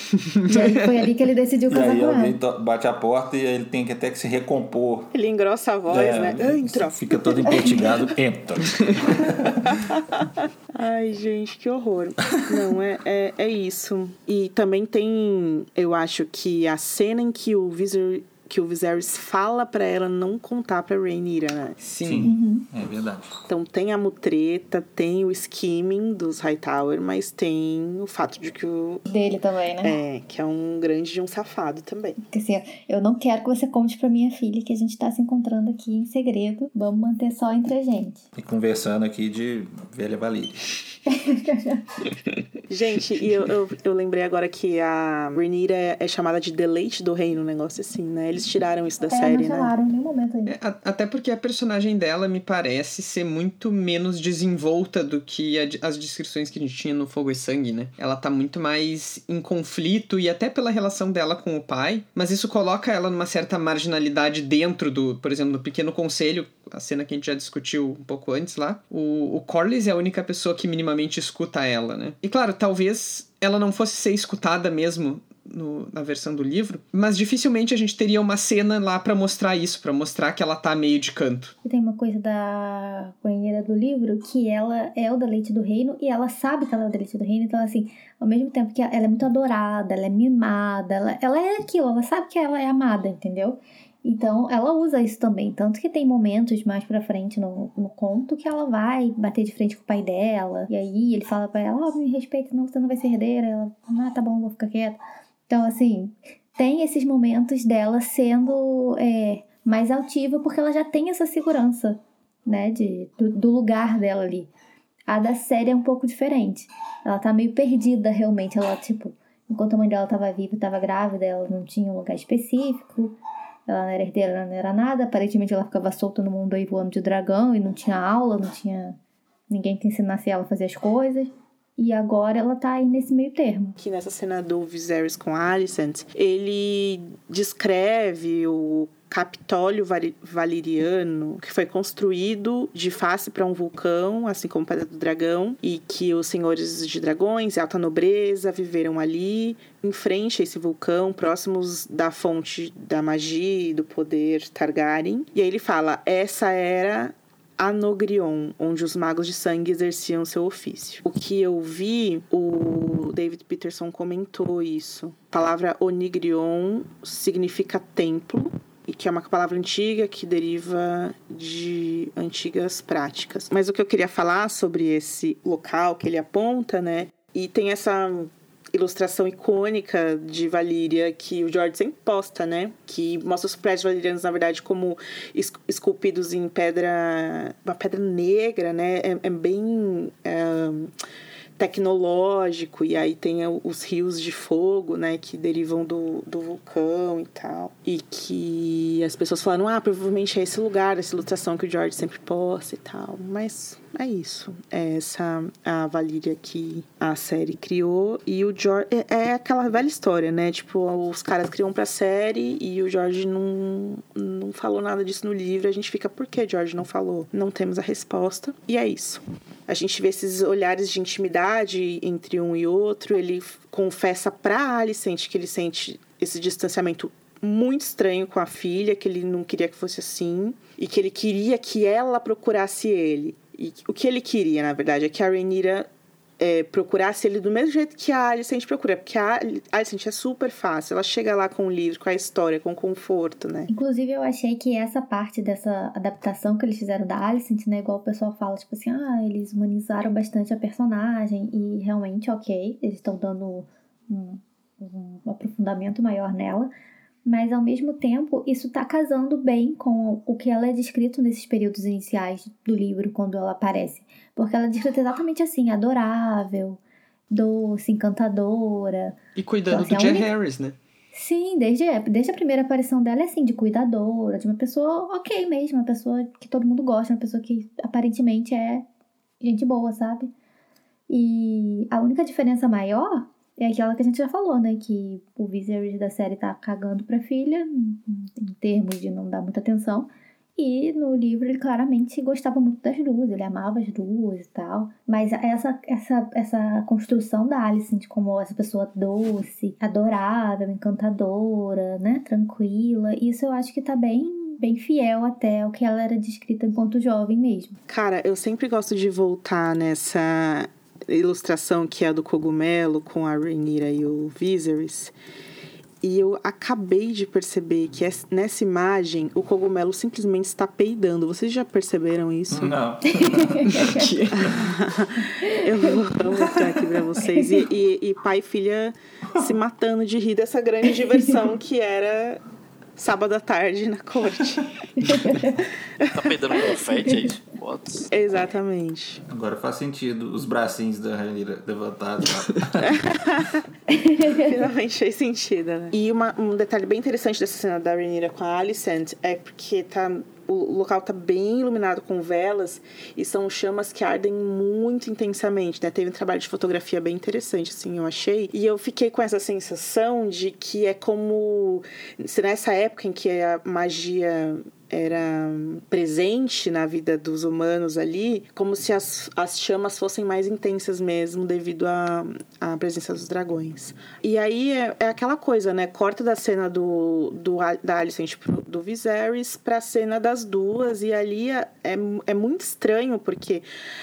E aí foi ali que ele decidiu casar e aí com ela. alguém bate a porta e ele tem que até que se recompor. Ele engrossa a voz, É, né? Entra. Fica todo empertigado, entra. Ai, gente, que horror. Não, é, é, é isso. E também tem, eu acho que a cena em que o Viser, que o Viserys fala pra ela não contar pra Rhaenyra, né? Sim. É verdade. Então tem a mutreta, tem o skimming dos Hightower, mas tem o fato de que o... Dele também, né? É, que é um grande de um safado também. Porque assim, eu não quero que você conte pra minha filha que a gente tá se encontrando aqui em segredo. Vamos manter só entre a gente. E conversando aqui de velha Valíria. Gente, e eu, eu, eu lembrei agora que a Rhaenyra é, é chamada de deleite do reino, um negócio assim, né? Eles tiraram isso da É, não série, né? falaram em nenhum momento ainda. É, a- até porque a personagem dela me parece ser muito menos desenvolta do que a as descrições que a gente tinha no Fogo e Sangue, né? Ela tá muito mais em conflito e até pela relação dela com o pai, mas isso coloca ela numa certa marginalidade dentro do, por exemplo, do Pequeno Conselho, a cena que a gente já discutiu um pouco antes lá. O, o Corlys é a única pessoa que minimamente escuta ela, né? E claro, talvez ela não fosse ser escutada mesmo no- na versão do livro, mas dificilmente a gente teria uma cena lá pra mostrar isso, pra mostrar que ela tá meio de canto. E tem uma coisa da companheira do livro que ela é o deleite do reino e ela sabe que ela é o deleite do reino, então assim, ao mesmo tempo que ela é muito adorada, ela é mimada, ela, ela é aquilo, ela sabe que ela é amada, entendeu? Então ela usa isso também, tanto que tem momentos mais pra frente no, no conto que ela vai bater de frente com o pai dela, e aí ele fala pra ela, ó, me respeita, senão você não vai ser herdeira, ela, ah, tá bom, vou ficar quieta. Então assim, tem esses momentos dela sendo é, mais altiva porque ela já tem essa segurança, né, de, do, do lugar dela ali. A da série é um pouco diferente. Ela tá meio perdida realmente. Ela, tipo, enquanto a mãe dela tava viva tava grávida, ela não tinha um lugar específico. Ela não era herdeira, ela não era nada. Aparentemente ela ficava solta no mundo aí voando de dragão e não tinha aula, não tinha ninguém que ensinasse ela a fazer as coisas. E agora ela tá aí nesse meio termo. que nessa cena do Viserys com Alicent, ele descreve o Capitólio Valeriano, que foi construído de face para um vulcão, assim como Pedra do Dragão, e que os senhores de dragões e alta nobreza viveram ali, em frente a esse vulcão, próximos da fonte da magia e do poder Targaryen. E aí ele fala: essa era Anogrion, onde os magos de sangue exerciam seu ofício. O que eu vi, o David Peterson comentou isso. A palavra Onigrion significa templo. E que é uma palavra antiga que deriva de antigas práticas. Mas o que eu queria falar sobre esse local que ele aponta, né? E tem essa ilustração icônica de Valíria que o George sempre posta, né? Que mostra os prédios valerianos, na verdade, como es- esculpidos em pedra... Uma pedra negra, né? É, é bem... é, tecnológico, e aí tem os rios de fogo, né, que derivam do, do vulcão e tal. E que as pessoas falaram, ah, provavelmente é esse lugar, essa ilustração que o George sempre posta e tal. Mas é isso. É essa a Valíria que a série criou. E o George. É, é aquela velha história, né? Tipo, os caras criam pra série e o George não, não falou nada disso no livro. A gente fica, por que George não falou? Não temos a resposta. E é isso. A gente vê esses olhares de intimidade entre um e outro. Ele confessa pra Alicent que ele sente esse distanciamento muito estranho com a filha, que ele não queria que fosse assim, e que ele queria que ela procurasse ele. E o que ele queria, na verdade, é que a Rhaenyra é, procurasse ele do mesmo jeito que a Alicent procura, porque a Alicent é super fácil, ela chega lá com o livro, com a história, com conforto, né? Inclusive, eu achei que essa parte dessa adaptação que eles fizeram da Alicent, né? Igual o pessoal fala, tipo assim, ah, eles humanizaram bastante a personagem. E realmente, ok, eles estão dando um, um aprofundamento maior nela. Mas ao mesmo tempo, isso tá casando bem com o que ela é descrito nesses períodos iniciais do livro, quando ela aparece. Porque ela é descrita exatamente assim, adorável, doce, encantadora. E cuidando Então, do assim, a Jay única- Harris, né? Sim, desde, desde a primeira aparição dela é assim, de cuidadora, de uma pessoa ok mesmo, uma pessoa que todo mundo gosta, uma pessoa que aparentemente é gente boa, sabe? E a única diferença maior é aquela que a gente já falou, né? Que o Viserys da série tá cagando pra filha, em termos de não dar muita atenção. E no livro ele claramente gostava muito das duas, ele amava as duas e tal. Mas essa, essa, essa construção da Alicent como essa pessoa doce, adorável, encantadora, né? Tranquila, isso eu acho que tá bem bem fiel até ao que ela era descrita enquanto jovem mesmo. Cara, eu sempre gosto de voltar nessa ilustração que é a do cogumelo com a Rhaenyra e o Viserys. E eu acabei de perceber que nessa imagem o cogumelo simplesmente está peidando. Vocês já perceberam isso? Não. eu vou mostrar aqui pra vocês. E, e, e pai e filha se matando de rir dessa grande diversão que era sábado à tarde na corte. tá peidando confete, é isso? Fotos. Exatamente. Agora faz sentido os bracinhos da Rainha levantados Finalmente fez sentido, né? E uma, um detalhe bem interessante dessa cena da Rainha com a Alicent é porque tá o local tá bem iluminado com velas e são chamas que ardem muito intensamente, né? Teve um trabalho de fotografia bem interessante, assim, eu achei. E eu fiquei com essa sensação de que é como se nessa época em que a magia era presente na vida dos humanos ali, como se as, as chamas fossem mais intensas mesmo devido à, à presença dos dragões. E aí é, é aquela coisa, né? Corta da cena do, do da Alicent do Viserys pra cena das duas, e ali é, é, é muito estranho, porque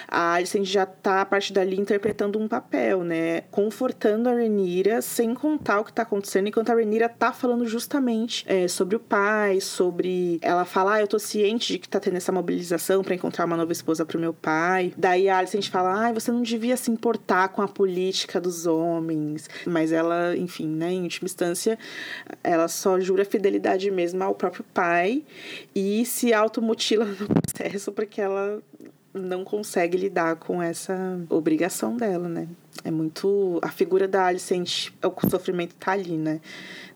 a Alicent já tá, a partir dali, interpretando um papel, né? Confortando a Rhaenyra, sem contar o que tá acontecendo, enquanto a Rhaenyra tá falando justamente é, sobre o pai, sobre... Ela fala, ah, eu tô ciente de que tá tendo essa mobilização para encontrar uma nova esposa pro meu pai. Daí a Alicent fala, ah, você não devia se importar com a política dos homens. Mas ela, enfim, né, em última instância, ela só jura fidelidade mesmo ao próprio pai e se automutila no processo porque ela não consegue lidar com essa obrigação dela, né? É muito. A figura da Alicent, o sofrimento tá ali, né?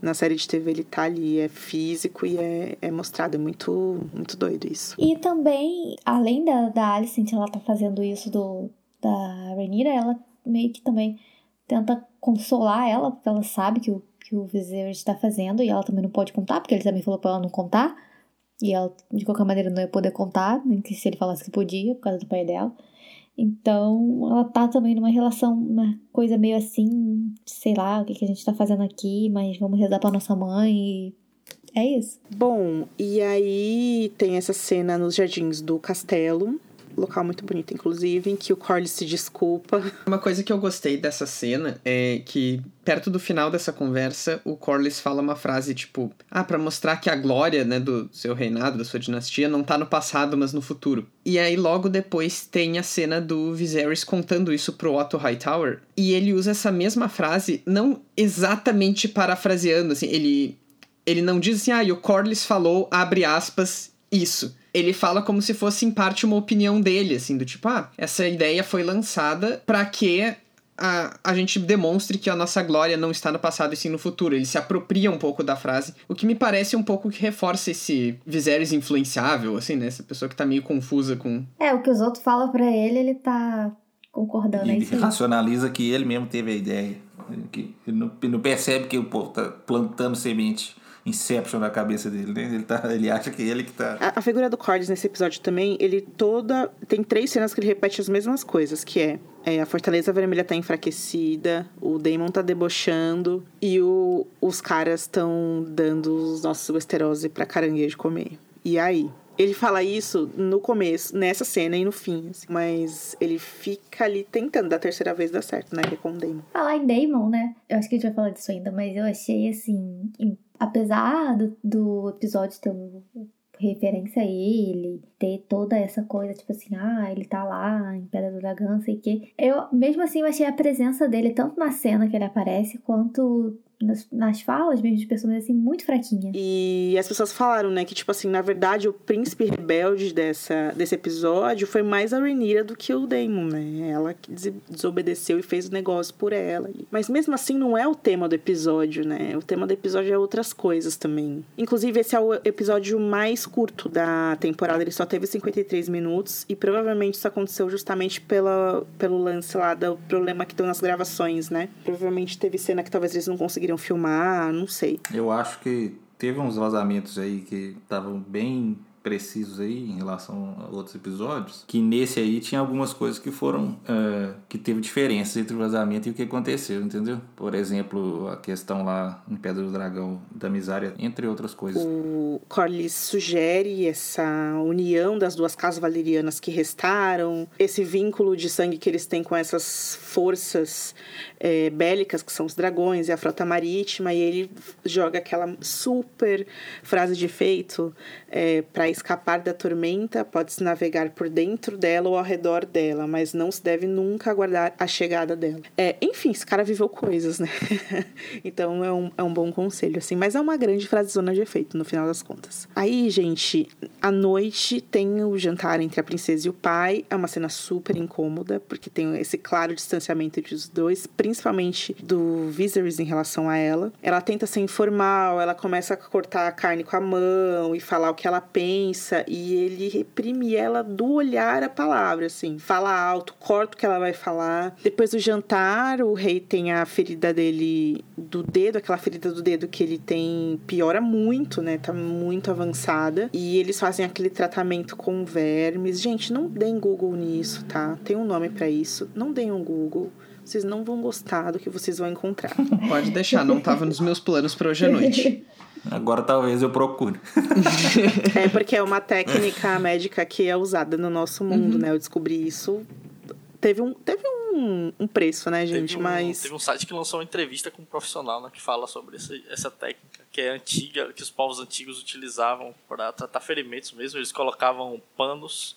Na série de TV ele tá ali, é físico e é, é mostrado. É muito, muito doido isso. E também, além da, da Alicent, ela tá fazendo isso do, da Rhaenyra, ela meio que também tenta consolar ela, porque ela sabe que o, que o Viserys está fazendo e ela também não pode contar, porque ele também falou pra ela não contar. E ela, de qualquer maneira, não ia poder contar, nem que se ele falasse que podia, por causa do pai dela. Então, ela tá também numa relação, uma coisa meio assim, sei lá, o que, que a gente tá fazendo aqui, mas vamos rezar pra nossa mãe e é isso. Bom, e aí tem essa cena nos jardins do castelo, local muito bonito, inclusive, em que o Corlys se desculpa. Uma coisa que eu gostei dessa cena é que, perto do final dessa conversa, o Corlys fala uma frase tipo: Ah, para mostrar que a glória, né, do seu reinado, da sua dinastia, não tá no passado, mas no futuro. E aí, logo depois, tem a cena do Viserys contando isso pro Otto Hightower. E ele usa essa mesma frase, não exatamente parafraseando, assim, ele. Ele não diz assim, ah, e o Corlys falou, abre aspas, isso ele fala como se fosse em parte uma opinião dele, assim, do tipo, ah, essa ideia foi lançada para que a, a gente demonstre que a nossa glória não está no passado e sim no futuro. Ele se apropria um pouco da frase, o que me parece um pouco que reforça esse Viserys influenciável, assim, né? Essa pessoa que tá meio confusa com... É, o que os outros falam para ele, ele tá concordando. E é ele racionaliza que ele mesmo teve a ideia. Que ele não, ele não percebe que o povo tá plantando semente. Inception na cabeça dele, né? Ele, tá, ele acha que é ele que tá. A, a figura do Cordes nesse episódio também, ele toda. Tem três cenas que ele repete as mesmas coisas, que é. é a Fortaleza Vermelha tá enfraquecida, o Daemon tá debochando e o, os caras estão dando os nossos Westerosi pra caranguejo comer. E aí? Ele fala isso no começo, nessa cena e no fim, assim, mas ele fica ali tentando da terceira vez dar certo, né? Que é com o Daemon. Falar em Daemon, né? Eu acho que a gente vai falar disso ainda, mas eu achei assim. Apesar do, do episódio ter um referência a ele, ter toda essa coisa, tipo assim, ah, ele tá lá em Pedra do Dragão, sei que. Eu, mesmo assim, eu achei a presença dele tanto na cena que ele aparece, quanto nas, nas falas mesmo de personagens assim, muito fraquinha. E as pessoas falaram, né, que, tipo assim, na verdade, o príncipe rebelde dessa, desse episódio foi mais a Rhaenyra do que o Daemon, né? Ela que des- desobedeceu e fez o negócio por ela. Mas mesmo assim, não é o tema do episódio, né? O tema do episódio é outras coisas também. Inclusive, esse é o episódio mais curto da temporada. Ele só teve 53 minutos. E provavelmente isso aconteceu justamente pela, pelo lance lá do problema que deu nas gravações, né? Provavelmente teve cena que talvez eles não conseguiram filmar, não sei. Eu acho que teve uns vazamentos aí que estavam bem precisos aí em relação a outros episódios, que nesse aí tinha algumas coisas que foram é, que teve diferença entre o vazamento e o que aconteceu, entendeu? Por exemplo, a questão lá em Pedra do Dragão da Misária, entre outras coisas. O Corlys sugere essa união das duas casas valerianas que restaram, esse vínculo de sangue que eles têm com essas forças é, bélicas, que são os dragões e a frota marítima, e ele joga aquela super frase de efeito é, para escapar da tormenta, pode-se navegar por dentro dela ou ao redor dela, mas não se deve nunca aguardar a chegada dela. É, enfim, esse cara viveu coisas, né? então é um, é um bom conselho, assim, mas é uma grande frasezona de efeito, no final das contas. Aí, gente, à noite tem o jantar entre a princesa e o pai, é uma cena super incômoda, porque tem esse claro distanciamento entre os dois, principalmente do Viserys em relação a ela. Ela tenta ser informal, ela começa a cortar a carne com a mão e falar que ela pensa, e ele reprime ela do olhar a palavra, assim. Fala alto, corta o que ela vai falar. Depois do jantar, o rei tem a ferida dele do dedo, aquela ferida do dedo que ele tem piora muito, né? Tá muito avançada. E eles fazem aquele tratamento com vermes. Gente, não deem Google nisso, tá? Tem um nome para isso. Não deem um Google. Vocês não vão gostar do que vocês vão encontrar. Pode deixar, não tava nos meus planos pra hoje à noite. Agora talvez eu procure. É porque é uma técnica médica que é usada no nosso mundo, né? Eu descobri isso. Teve um, teve um, um preço, né, gente? teve um, Mas. Teve um site que lançou uma entrevista com um profissional né, que fala sobre essa, essa técnica, que é antiga, que os povos antigos utilizavam para tratar ferimentos mesmo. Eles colocavam panos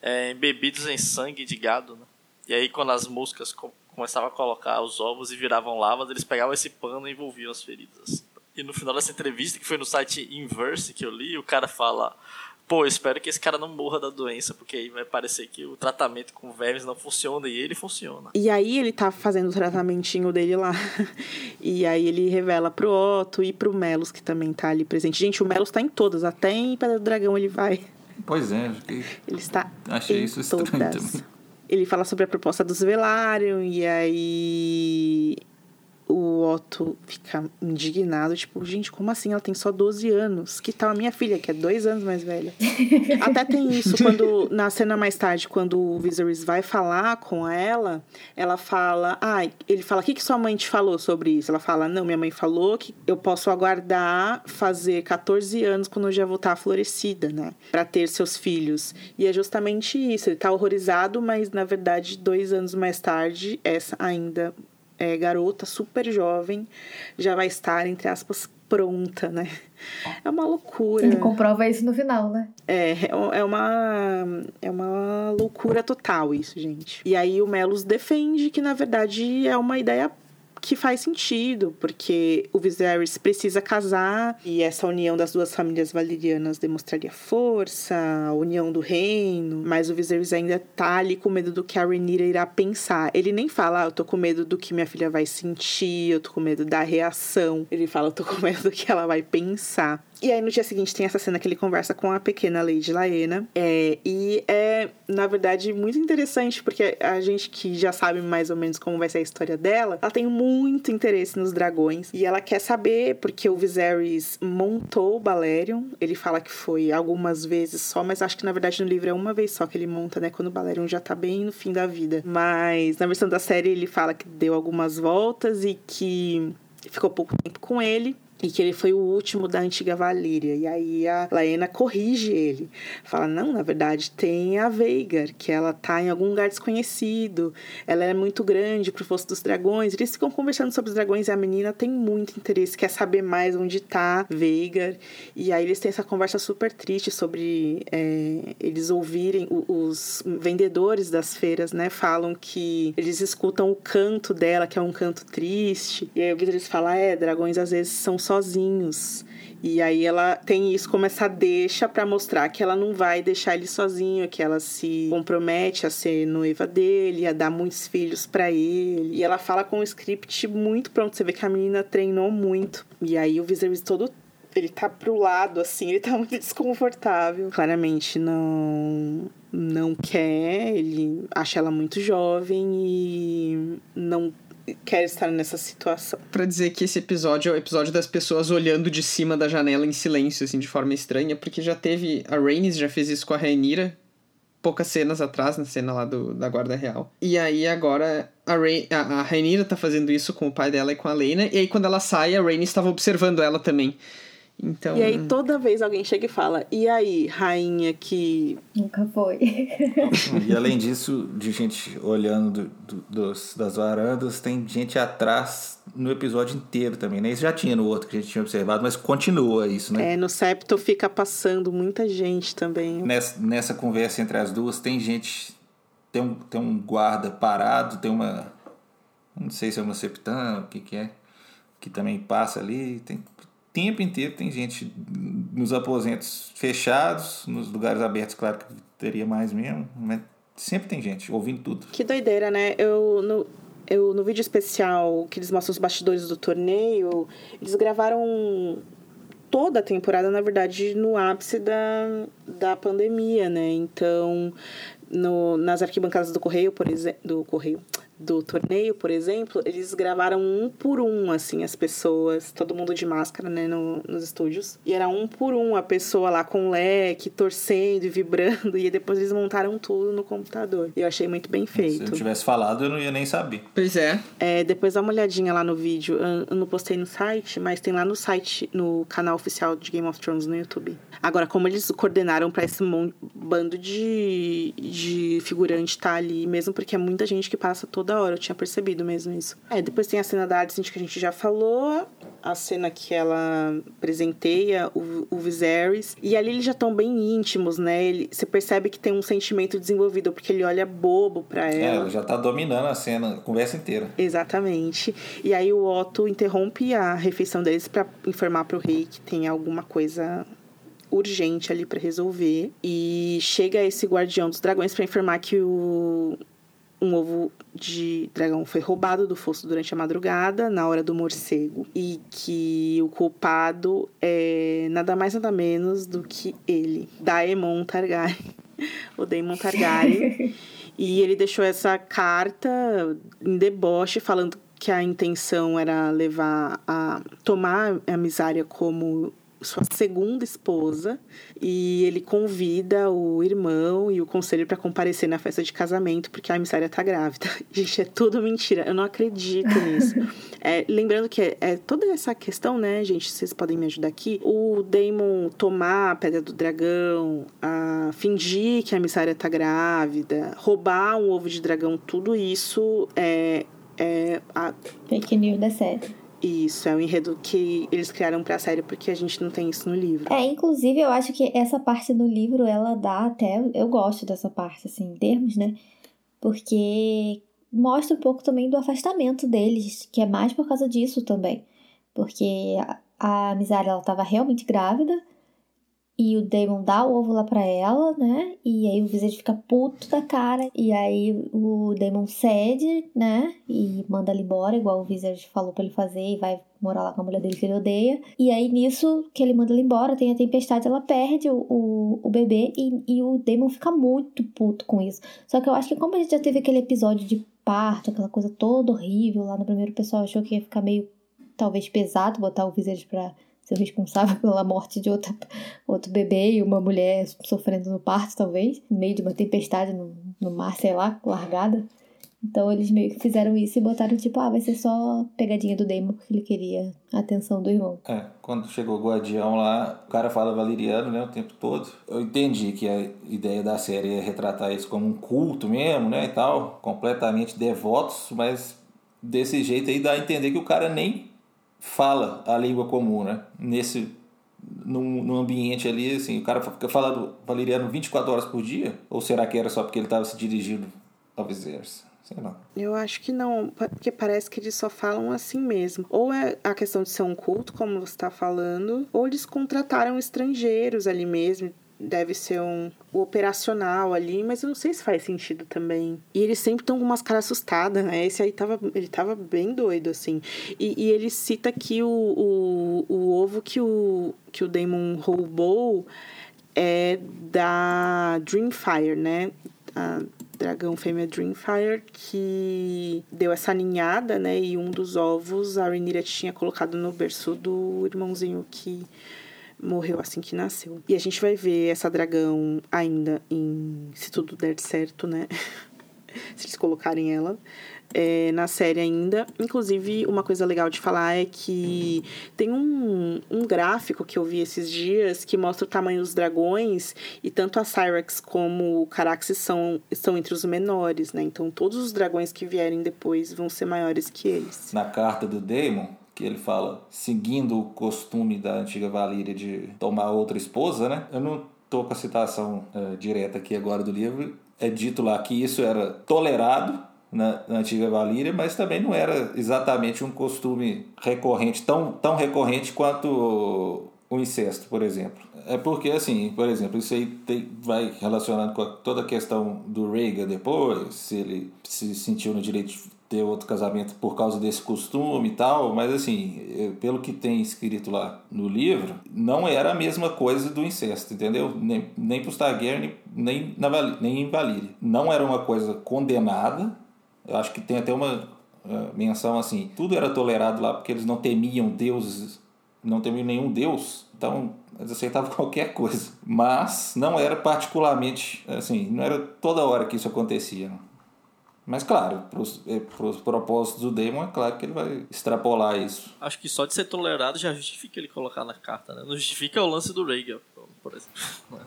é, embebidos em sangue de gado, né? E aí quando as moscas co começavam a colocar os ovos e viravam lavas, eles pegavam esse pano e envolviam as feridas. E no final dessa entrevista, que foi no site Inverse que eu li, o cara fala: Pô, eu espero que esse cara não morra da doença, porque aí vai parecer que o tratamento com vermes não funciona e ele funciona. E aí ele tá fazendo o tratamentinho dele lá. E aí ele revela pro Otto e pro Melos, que também tá ali presente. Gente, o Melos tá em todas, até em Pedra do Dragão ele vai. Pois é, Ele está achei em isso estranho todas. também. Ele fala sobre a proposta dos Velaryon e aí o Otto fica indignado, tipo, gente, como assim? Ela tem só 12 anos. Que tal a minha filha, que é dois anos mais velha? Até tem isso, quando na cena mais tarde, quando o Viserys vai falar com ela, ela fala, ah, ele fala, o que, que sua mãe te falou sobre isso? Ela fala, não, minha mãe falou que eu posso aguardar fazer 14 anos quando eu já vou estar florescida, né? Pra ter seus filhos. E é justamente isso, ele tá horrorizado, mas na verdade, dois anos mais tarde, essa ainda é, garota super jovem já vai estar, entre aspas, pronta, né? É uma loucura. Ele comprova isso no final, né? É, é uma, é uma loucura total isso, gente. E aí o Melos defende que, na verdade, é uma ideia que faz sentido, porque o Viserys precisa casar e essa união das duas famílias valerianas demonstraria força, a união do reino, mas o Viserys ainda tá ali com medo do que a Rhaenyra irá pensar. Ele nem fala, ah, eu tô com medo do que minha filha vai sentir, eu tô com medo da reação. Ele fala, eu tô com medo do que ela vai pensar. E aí no dia seguinte tem essa cena que ele conversa com a pequena Lady Laena. É, e é, na verdade, muito interessante, porque a gente que já sabe mais ou menos como vai ser a história dela, ela tem muito interesse nos dragões. E ela quer saber, porque o Viserys montou o Balerion. Ele fala que foi algumas vezes só, mas acho que na verdade no livro é uma vez só que ele monta, né? Quando o Balerion já tá bem no fim da vida. Mas na versão da série ele fala que deu algumas voltas e que ficou pouco tempo com ele. E que ele foi o último da antiga Valíria. E aí a Laena corrige ele. Fala: "Não, na verdade tem a Veigar, que ela tá em algum lugar desconhecido. Ela é muito grande pro fosso dos dragões". Eles ficam conversando sobre os dragões e a menina tem muito interesse, quer saber mais onde tá Veigar. E aí eles têm essa conversa super triste sobre é, eles ouvirem os vendedores das feiras, né, falam que eles escutam o canto dela, que é um canto triste. E aí o Viserys fala: "É, dragões às vezes são sozinhos. E aí ela tem isso como essa deixa para mostrar que ela não vai deixar ele sozinho, que ela se compromete a ser noiva dele, a dar muitos filhos para ele. E ela fala com o script muito pronto, você vê que a menina treinou muito. E aí o Viserys todo ele tá pro lado assim, ele tá muito desconfortável. Claramente não não quer, ele acha ela muito jovem e não quer estar nessa situação. Para dizer que esse episódio é o episódio das pessoas olhando de cima da janela em silêncio, assim, de forma estranha, porque já teve. A Rhaenys já fez isso com a Rhaenyra, poucas cenas atrás, na cena lá do, da Guarda Real. E aí agora a, Rain, a, a Rhaenyra tá fazendo isso com o pai dela e com a Lena, e aí quando ela sai, a Rhaenys estava observando ela também. Então... E aí toda vez alguém chega e fala, e aí, rainha que. Nunca foi. e além disso, de gente olhando do, do, dos, das varandas, tem gente atrás no episódio inteiro também, né? Isso já tinha no outro que a gente tinha observado, mas continua isso, né? É, no septo fica passando muita gente também. Nessa, nessa conversa entre as duas, tem gente. Tem um, tem um guarda parado, tem uma. Não sei se é uma septã, o que, que é. Que também passa ali. Tem tempo inteiro tem gente nos aposentos fechados, nos lugares abertos, claro que teria mais mesmo, mas sempre tem gente ouvindo tudo. Que doideira, né? Eu no, eu, no vídeo especial que eles mostram os bastidores do torneio, eles gravaram toda a temporada, na verdade, no ápice da, da pandemia, né? Então, no, nas arquibancadas do Correio, por exemplo, do Correio, do torneio, por exemplo, eles gravaram um por um, assim, as pessoas, todo mundo de máscara, né, no, nos estúdios. E era um por um, a pessoa lá com leque, torcendo e vibrando, e depois eles montaram tudo no computador. E eu achei muito bem feito. Se eu tivesse falado, eu não ia nem saber. Pois é. é depois dá uma olhadinha lá no vídeo. Eu não postei no site, mas tem lá no site, no canal oficial de Game of Thrones no YouTube. Agora, como eles coordenaram para esse bando de, de figurante estar tá ali, mesmo porque é muita gente que passa todo toda hora, eu tinha percebido mesmo isso. É, depois tem a cena da Alicent que a gente já falou, a cena que ela presenteia o, o Viserys, e ali eles já estão bem íntimos, né? Ele, você percebe que tem um sentimento desenvolvido, porque ele olha bobo pra ela. É, ela já tá dominando a cena, a conversa inteira. Exatamente. E aí o Otto interrompe a refeição deles para informar pro rei que tem alguma coisa urgente ali para resolver e chega esse guardião dos dragões para informar que o um ovo de dragão foi roubado do fosso durante a madrugada, na hora do morcego, e que o culpado é nada mais nada menos do que ele, Daemon Targaryen, o Daemon Targaryen. e ele deixou essa carta em deboche falando que a intenção era levar a tomar a Misária como sua segunda esposa e ele convida o irmão e o conselho para comparecer na festa de casamento porque a emissária tá grávida. Gente, é tudo mentira. Eu não acredito nisso. É, lembrando que é, é, toda essa questão, né, gente? Vocês podem me ajudar aqui. O Damon tomar a pedra do dragão, a fingir que a emissária tá grávida, roubar um ovo de dragão, tudo isso é, é a... fake news da série. Isso, é um enredo que eles criaram pra série, porque a gente não tem isso no livro. É, inclusive eu acho que essa parte do livro, ela dá até. Eu gosto dessa parte, assim, em termos, né? Porque mostra um pouco também do afastamento deles, que é mais por causa disso também. Porque a, a Misária, ela tava realmente grávida e o Damon dá o ovo lá pra ela, né? E aí o Visage fica puto da cara. E aí o Damon cede, né? E manda ele embora, igual o Visage falou pra ele fazer. E vai morar lá com a mulher dele que ele odeia. E aí nisso que ele manda ele embora, tem a tempestade, ela perde o, o, o bebê. E, e o Damon fica muito puto com isso. Só que eu acho que como a gente já teve aquele episódio de parto, aquela coisa toda horrível lá no primeiro, o pessoal achou que ia ficar meio, talvez, pesado botar o Visage pra ser responsável pela morte de outra, outro bebê e uma mulher sofrendo no parto, talvez, no meio de uma tempestade no, no mar, sei lá, largada. Então eles meio que fizeram isso e botaram tipo, ah, vai ser só pegadinha do Damon porque ele queria a atenção do irmão. É, quando chegou o Guardião lá, o cara fala valeriano, né, o tempo todo. Eu entendi que a ideia da série é retratar eles como um culto mesmo, né, e tal, completamente devotos, mas desse jeito aí dá a entender que o cara nem fala a língua comum, né? Nesse num, num ambiente ali, assim, o cara fica falando valeriano 24 horas por dia? Ou será que era só porque ele estava se dirigindo ao vice-versa? Sei lá. Eu acho que não, porque parece que eles só falam assim mesmo. Ou é a questão de ser um culto, como você está falando, ou eles contrataram estrangeiros ali mesmo, deve ser um o operacional ali, mas eu não sei se faz sentido também. E eles sempre estão com umas caras assustadas, né? Esse aí tava, ele tava bem doido, assim. E, e ele cita que o, o, o ovo que o, que o Damon roubou é da Dreamfire, né? A dragão fêmea Dreamfire que deu essa ninhada, né? E um dos ovos a Rhaenyra tinha colocado no berço do irmãozinho que morreu assim que nasceu. E a gente vai ver essa dragão ainda em. Se tudo der certo, né? se eles colocarem ela. É, na série ainda. Inclusive, uma coisa legal de falar é que tem um, um gráfico que eu vi esses dias que mostra o tamanho dos dragões e tanto a Cyrex como o Caraxes são, estão entre os menores, né? Então, todos os dragões que vierem depois vão ser maiores que eles. Na carta do Daemon, que ele fala, seguindo o costume da antiga Valíria de tomar outra esposa, né? Eu não tô com a citação uh, direta aqui agora do livro. É dito lá que isso era tolerado na, na, antiga Valíria, mas também não era exatamente um costume recorrente, tão, tão recorrente quanto o, incesto, por exemplo. É porque, assim, por exemplo, isso aí tem, vai relacionando com a, toda a questão do Reagan depois, se ele se sentiu no direito ter outro casamento por causa desse costume e tal, mas assim, pelo que tem escrito lá no livro, não era a mesma coisa do incesto, entendeu? Nem, nem para os Targaryen, nem, na, nem em Valyria. Não era uma coisa condenada, eu acho que tem até uma uh, menção assim, tudo era tolerado lá porque eles não temiam deuses, não temiam nenhum deus, então eles aceitavam qualquer coisa. Mas não era particularmente, assim, não era toda hora que isso acontecia. Mas, claro, para os é, propósitos do Damon, é claro que ele vai extrapolar isso. Acho que só de ser tolerado já justifica ele colocar na carta, né? Não justifica o lance do Reagan, por exemplo.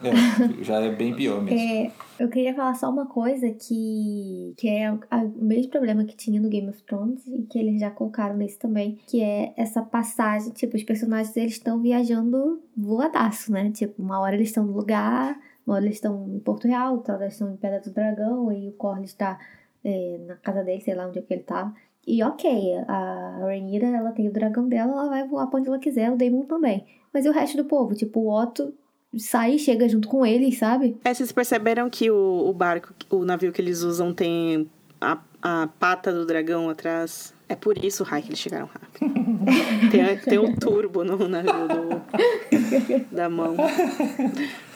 É, já é bem pior mesmo. É, eu queria falar só uma coisa que, que é o mesmo problema que tinha no Game of Thrones e que eles já colocaram nesse também, que é essa passagem, tipo, os personagens eles estão viajando voadaço, né? Tipo, uma hora eles estão no lugar, uma hora eles estão em Porto Real, outra hora eles estão em Pedra do Dragão, e o Corlys está é, na casa dele, sei lá onde é que ele tava. E ok, a Rhaenyra, ela tem o dragão dela, ela vai voar pra onde ela quiser, o Daemon também. Mas e o resto do povo? Tipo, o Otto sai e chega junto com eles, sabe? É, vocês perceberam que o, o barco, o navio que eles usam tem a, a pata do dragão atrás? É por isso, Rai, que eles chegaram rápido. tem, tem um turbo no navio do, da mão.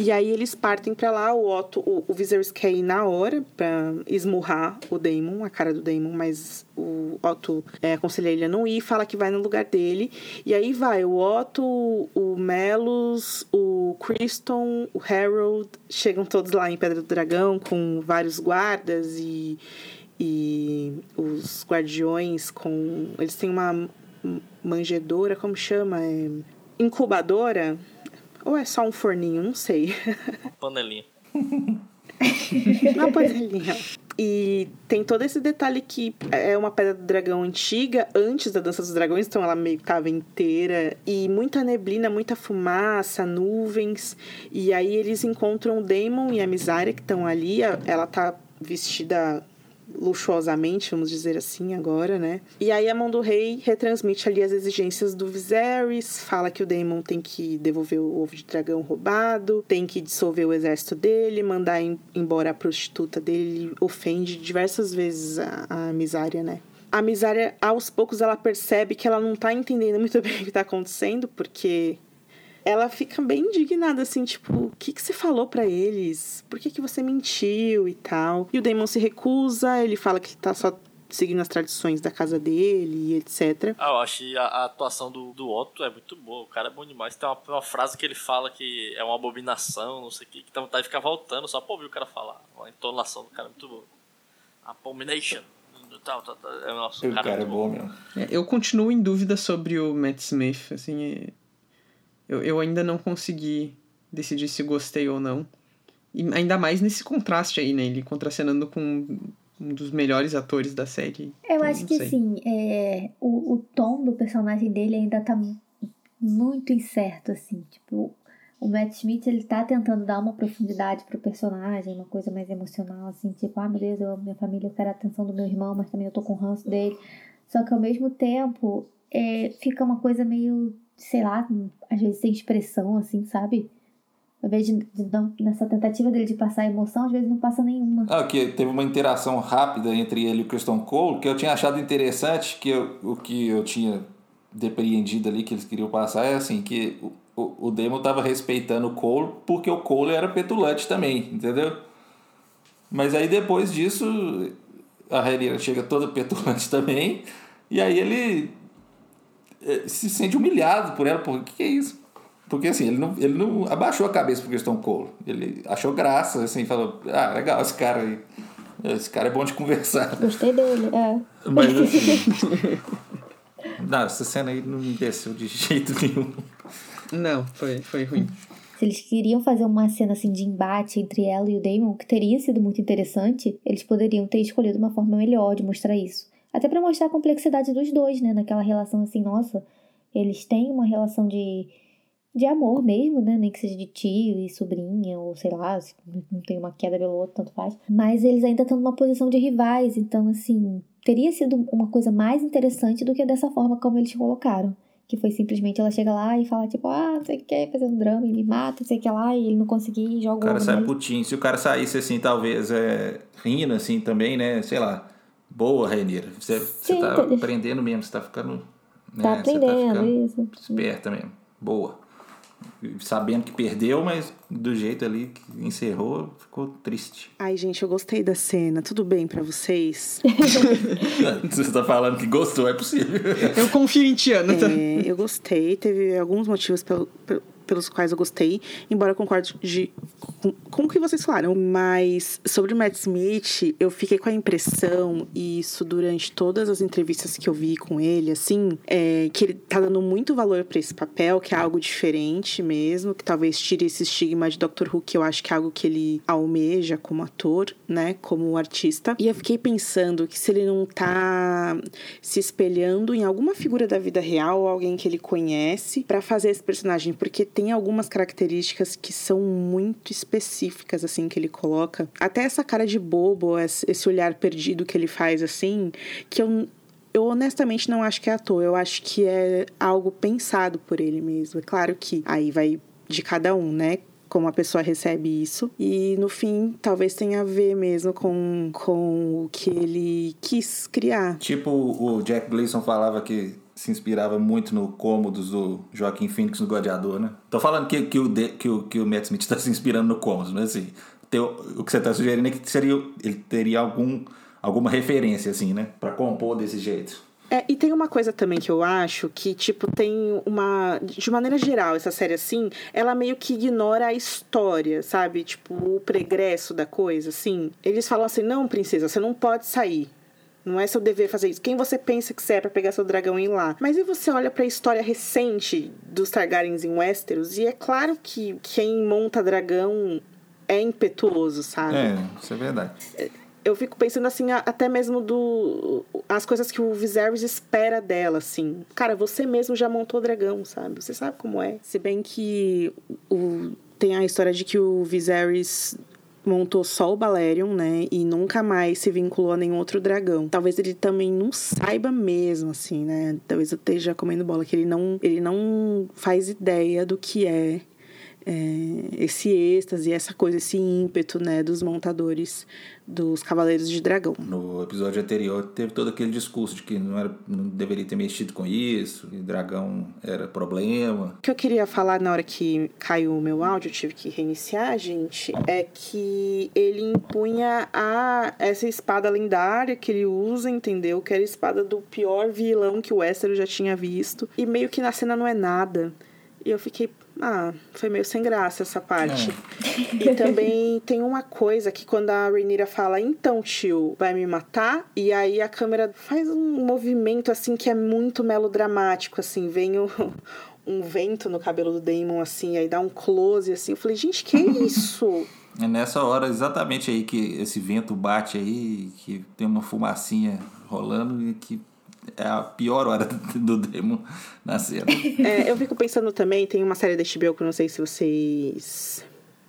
E aí eles partem para lá, o Otto, o, o Viserys quer ir na hora pra esmurrar o Daemon, a cara do Daemon, mas o Otto é, aconselha ele a não ir, fala que vai no lugar dele. E aí vai o Otto, o Melos, o Criston, o Harold, chegam todos lá em Pedra do Dragão com vários guardas e e os guardiões com. Eles têm uma manjedora, como chama? É, incubadora? Ou é só um forninho? Não sei. Panelinha. uma panelinha. E tem todo esse detalhe que é uma pedra do dragão antiga, antes da Dança dos Dragões, então ela meio que tava inteira. E muita neblina, muita fumaça, nuvens. E aí eles encontram o Daemon e a Misária que estão ali. Ela tá vestida luxuosamente, vamos dizer assim agora, né? E aí a mão do rei retransmite ali as exigências do Viserys, fala que o Daemon tem que devolver o ovo de dragão roubado, tem que dissolver o exército dele, mandar embora a prostituta dele, ofende diversas vezes a, a Misária, né? A Misária, aos poucos, ela percebe que ela não tá entendendo muito bem o que tá acontecendo, porque ela fica bem indignada, assim, tipo, o que, que você falou para eles? Por que, que você mentiu e tal? E o Damon se recusa, ele fala que tá só seguindo as tradições da casa dele e etc. Ah, eu acho que a, a, atuação do, do Otto é muito boa. O cara é bom demais. Tem uma, uma frase que ele fala que é uma abominação, não sei o que, que dá vontade de ficar voltando só pra ouvir o cara falar. A entonação do cara é muito boa. Abomination. Tá, tá, tá. É o nosso O cara, cara é muito bom mesmo. É, Eu continuo em dúvida sobre o Matt Smith, assim, é- eu, eu ainda não consegui decidir se gostei ou não. E ainda mais nesse contraste aí, né? Ele contracenando com um dos melhores atores da série. Eu Então, acho que sei. sim, é, o, o tom do personagem dele ainda tá mu- muito incerto, assim. Tipo, o Matt Smith, ele tá tentando dar uma profundidade pro personagem, uma coisa mais emocional, assim, tipo, ah, meu Deus, eu amo minha família, eu quero a atenção do meu irmão, mas também eu tô com o ranço dele. Só que ao mesmo tempo, é, fica uma coisa meio, sei lá, às vezes sem expressão, assim, sabe? Ao invés de, de nessa tentativa dele de passar emoção, às vezes não passa nenhuma. Ah, que teve uma interação rápida entre ele e o Christian Cole, que eu tinha achado interessante, que eu- o que eu tinha depreendido ali, que eles queriam passar, é assim, que o, o, o Damon tava respeitando o Cole porque o Cole era petulante também, entendeu? Mas aí depois disso, a Rhaenyra chega toda petulante também, e aí ele se sente humilhado por ela, por que que é isso? Porque assim, ele não, ele não abaixou a cabeça pro Christian Cole. Ele achou graça, assim, falou, ah, legal, esse cara aí. Esse cara é bom de conversar. Gostei dele, é. Mas assim. não, essa cena aí não me desceu de jeito nenhum. Não, foi, foi ruim. Se eles queriam fazer uma cena assim de embate entre ela e o Damon, que teria sido muito interessante, eles poderiam ter escolhido uma forma melhor de mostrar isso. Até pra mostrar a complexidade dos dois, né? Naquela relação assim, nossa, eles têm uma relação de, de amor mesmo, né? Nem que seja de tio e sobrinha, ou sei lá, se não tem uma queda pelo outro, tanto faz. Mas eles ainda estão numa posição de rivais, então assim, teria sido uma coisa mais interessante do que dessa forma como eles colocaram. Que foi simplesmente ela chega lá e fala, tipo, ah, não sei o que, fazer um drama e me mata, não sei o que lá, e ele não conseguir e O joga cara sai putinho. Se o cara saísse assim, talvez, é, rindo assim também, né? Sei lá. Boa, Rainheira. Você, você Sim, tá tá- aprendendo mesmo, você tá ficando. Né? Tá Você aprendendo, ficando isso. Esperta mesmo. Boa. Sabendo que perdeu, mas do jeito ali que encerrou, ficou triste. Ai, gente, eu gostei da cena. Tudo bem pra vocês? Você tá falando que gostou, é possível. Eu confio em Tiana, tá? É, eu gostei. Teve alguns motivos pelo- pel- pelos quais eu gostei, embora eu concorde de- com, com o que vocês falaram. Mas sobre o Matt Smith, eu fiquei com a impressão, e isso durante todas as entrevistas que eu vi com ele, assim, é, que ele tá dando muito valor pra esse papel, que é algo diferente mesmo, que talvez tire esse estigma de Doctor Who, que eu acho que é algo que ele almeja como ator, né, como artista. E eu fiquei pensando que se ele não tá se espelhando em alguma figura da vida real alguém que ele conhece pra fazer esse personagem, porque tem algumas características que são muito específicas assim que ele coloca. Até essa cara de bobo, esse olhar perdido que ele faz assim, que eu eu honestamente não acho que é ator, eu acho que é algo pensado por ele mesmo. É claro que aí vai de cada um, né? Como a pessoa recebe isso. E no fim, talvez tenha a ver mesmo com, com o que ele quis criar. Tipo o Jack Gleason falava que se inspirava muito no cômodos do Joaquim Phoenix no Gladiador, né? Tô falando que, que, o, de- que, o, que o Matt Smith tá se inspirando no cômodos, mas assim, teu- o que você tá sugerindo é que seria, ele teria algum, alguma referência, assim, né? Pra compor desse jeito. É, e tem uma coisa também que eu acho que, tipo, tem uma. De maneira geral, essa série assim, ela meio que ignora a história, sabe? Tipo, o pregresso da coisa, assim. Eles falam assim: não, princesa, você não pode sair. Não é seu dever fazer isso. Quem você pensa que você é pra pegar seu dragão e ir lá? Mas e você olha pra história recente dos Targaryens em Westeros? E é claro que quem monta dragão é impetuoso, sabe? É, isso é verdade. eu fico pensando assim, a- até mesmo do. as coisas que o Viserys espera dela, assim. Cara, você mesmo já montou dragão, sabe? Você sabe como é. Se bem que o, tem a história de que o Viserys montou só o Balerion, né? E nunca mais se vinculou a nenhum outro dragão. Talvez ele também não saiba mesmo, assim, né? Talvez eu esteja comendo bola, que ele não, ele não faz ideia do que é é, esse êxtase, essa coisa, esse ímpeto, né, dos montadores dos Cavaleiros de Dragão. No episódio anterior teve todo aquele discurso de que não, era, não deveria ter mexido com isso, que dragão era problema. O que eu queria falar na hora que caiu o meu áudio, eu tive que reiniciar, gente, é que ele impunha a essa espada lendária que ele usa, entendeu? Que era a espada do pior vilão que o Westeros já tinha visto. E meio que na cena não é nada. E eu fiquei, ah, foi meio sem graça essa parte. É. E também tem uma coisa que quando a Rhaenyra fala, então, tio, vai me matar? E aí a câmera faz um movimento, assim, que é muito melodramático, assim, vem o, um vento no cabelo do Damon, assim, aí dá um close, assim. Eu falei, gente, que isso? É nessa hora exatamente aí que esse vento bate aí, que tem uma fumacinha rolando e que é a pior hora do Damon na cena. É, eu fico pensando também, tem uma série da HBO que eu não sei se vocês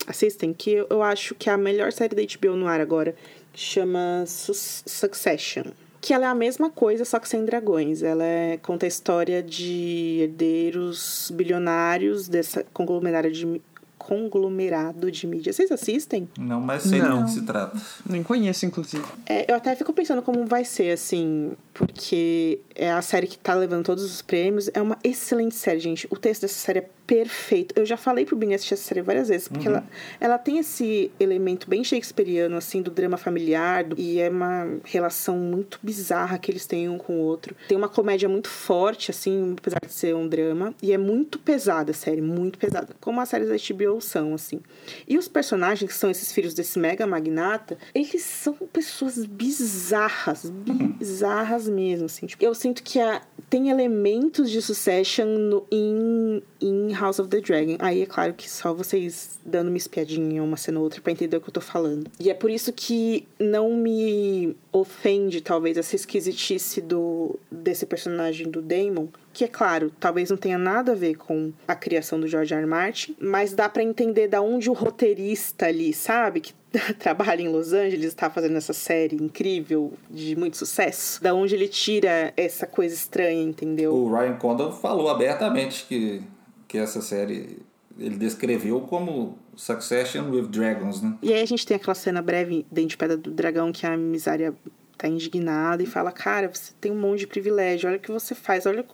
assistem, que eu acho que é a melhor série da HBO no ar agora, que chama Succession que ela é a mesma coisa, só que sem dragões. Ela é, conta a história de herdeiros bilionários dessa conglomerado de, conglomerado de mídia. Vocês assistem? Não, mas sei não. do que se trata. Nem conheço, inclusive. É, eu até fico pensando como vai ser, assim, porque é a série que tá levando todos os prêmios. É uma excelente série, gente. O texto dessa série é perfeito. Eu já falei pro Bini assistir essa série várias vezes, porque uhum. ela, ela tem esse elemento bem shakespeariano, assim, do drama familiar, do, e é uma relação muito bizarra que eles têm um com o outro. Tem uma comédia muito forte, assim, apesar de ser um drama, e é muito pesada a série, muito pesada, como as séries da HBO são, assim. E os personagens, que são esses filhos desse mega magnata, eles são pessoas bizarras, bizarras mesmo, assim. Tipo, eu sinto que a, tem elementos de Succession no, em, em House of the Dragon. Aí é claro que só vocês dando uma espiadinha uma cena ou outra pra entender o que eu tô falando. E é por isso que não me ofende, talvez, essa esquisitice do, desse personagem do Damon. Que é claro, talvez não tenha nada a ver com a criação do George R. R. Martin, mas dá para entender da onde o roteirista ali, sabe? Que trabalha em Los Angeles, está fazendo essa série incrível, de muito sucesso, da onde ele tira essa coisa estranha, entendeu? O Ryan Condon falou abertamente que que essa série ele descreveu como Succession with Dragons, né? E aí a gente tem aquela cena breve dentro de Pedra do Dragão que a Misária tá indignada e fala: Cara, você tem um monte de privilégio, olha o que você faz, olha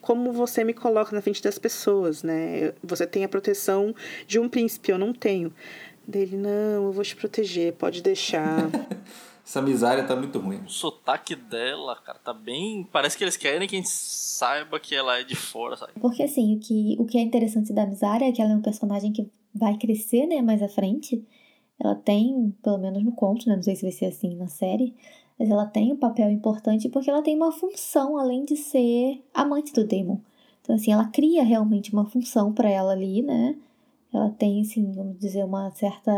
como você me coloca na frente das pessoas, né? Você tem a proteção de um príncipe, eu não tenho. Dele, não, eu vou te proteger, pode deixar. Essa miséria tá muito ruim. O sotaque dela, cara, tá bem. Parece que eles querem que a gente saiba que ela é de fora, sabe? Porque assim, o que, o que é interessante da Misária é que ela é um personagem que vai crescer, né, mais à frente. Ela tem, pelo menos no conto, né? Não sei se vai ser assim na série. Mas ela tem um papel importante porque ela tem uma função, além de ser amante do Demon. Então, assim, ela cria realmente uma função para ela ali, né? Ela tem, assim, vamos dizer, uma certa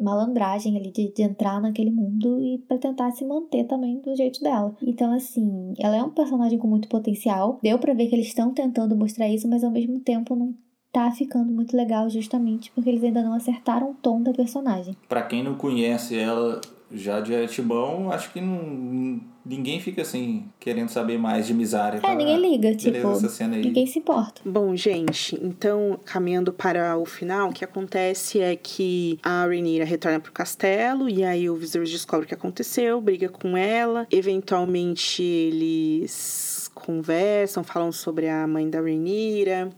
malandragem ali de, de entrar naquele mundo e para tentar se manter também do jeito dela. Então, assim, ela é um personagem com muito potencial. Deu para ver que eles estão tentando mostrar isso, mas ao mesmo tempo não tá ficando muito legal justamente porque eles ainda não acertaram o tom da personagem. Para quem não conhece ela já de antemão, acho que não, ninguém fica assim, querendo saber mais de Misária. É, ninguém liga, tipo, ninguém se importa. Bom, gente, então, caminhando para o final, o que acontece é que a Rhaenyra retorna pro castelo, e aí o Viserys descobre o que aconteceu, briga com ela, eventualmente eles conversam, falam sobre a mãe da Rhaenyra,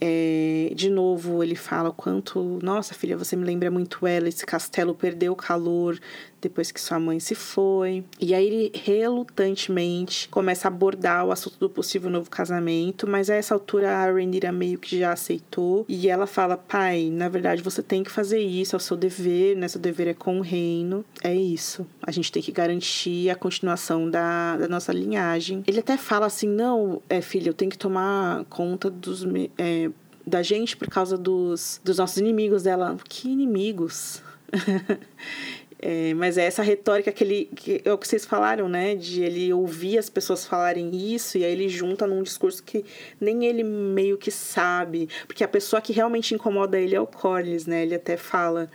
é, de novo, ele fala o quanto, nossa filha, você me lembra muito ela, esse castelo perdeu o calor depois que sua mãe se foi. E aí ele relutantemente começa a abordar o assunto do possível novo casamento, mas a essa altura a Rhaenyra meio que já aceitou e ela fala: "Pai, na verdade você tem que fazer isso, é o seu dever, né? Seu dever é com o reino. É isso. A gente tem que garantir a continuação da, da nossa linhagem". Ele até fala assim: "Não, é filha, eu tenho que tomar conta dos é, da gente por causa dos, dos nossos inimigos dela. Que inimigos? É, mas é essa retórica que ele. Que é o que vocês falaram, né? De ele ouvir as pessoas falarem isso e aí ele junta num discurso que nem ele meio que sabe. Porque a pessoa que realmente incomoda ele é o Corlys, né? Ele até fala.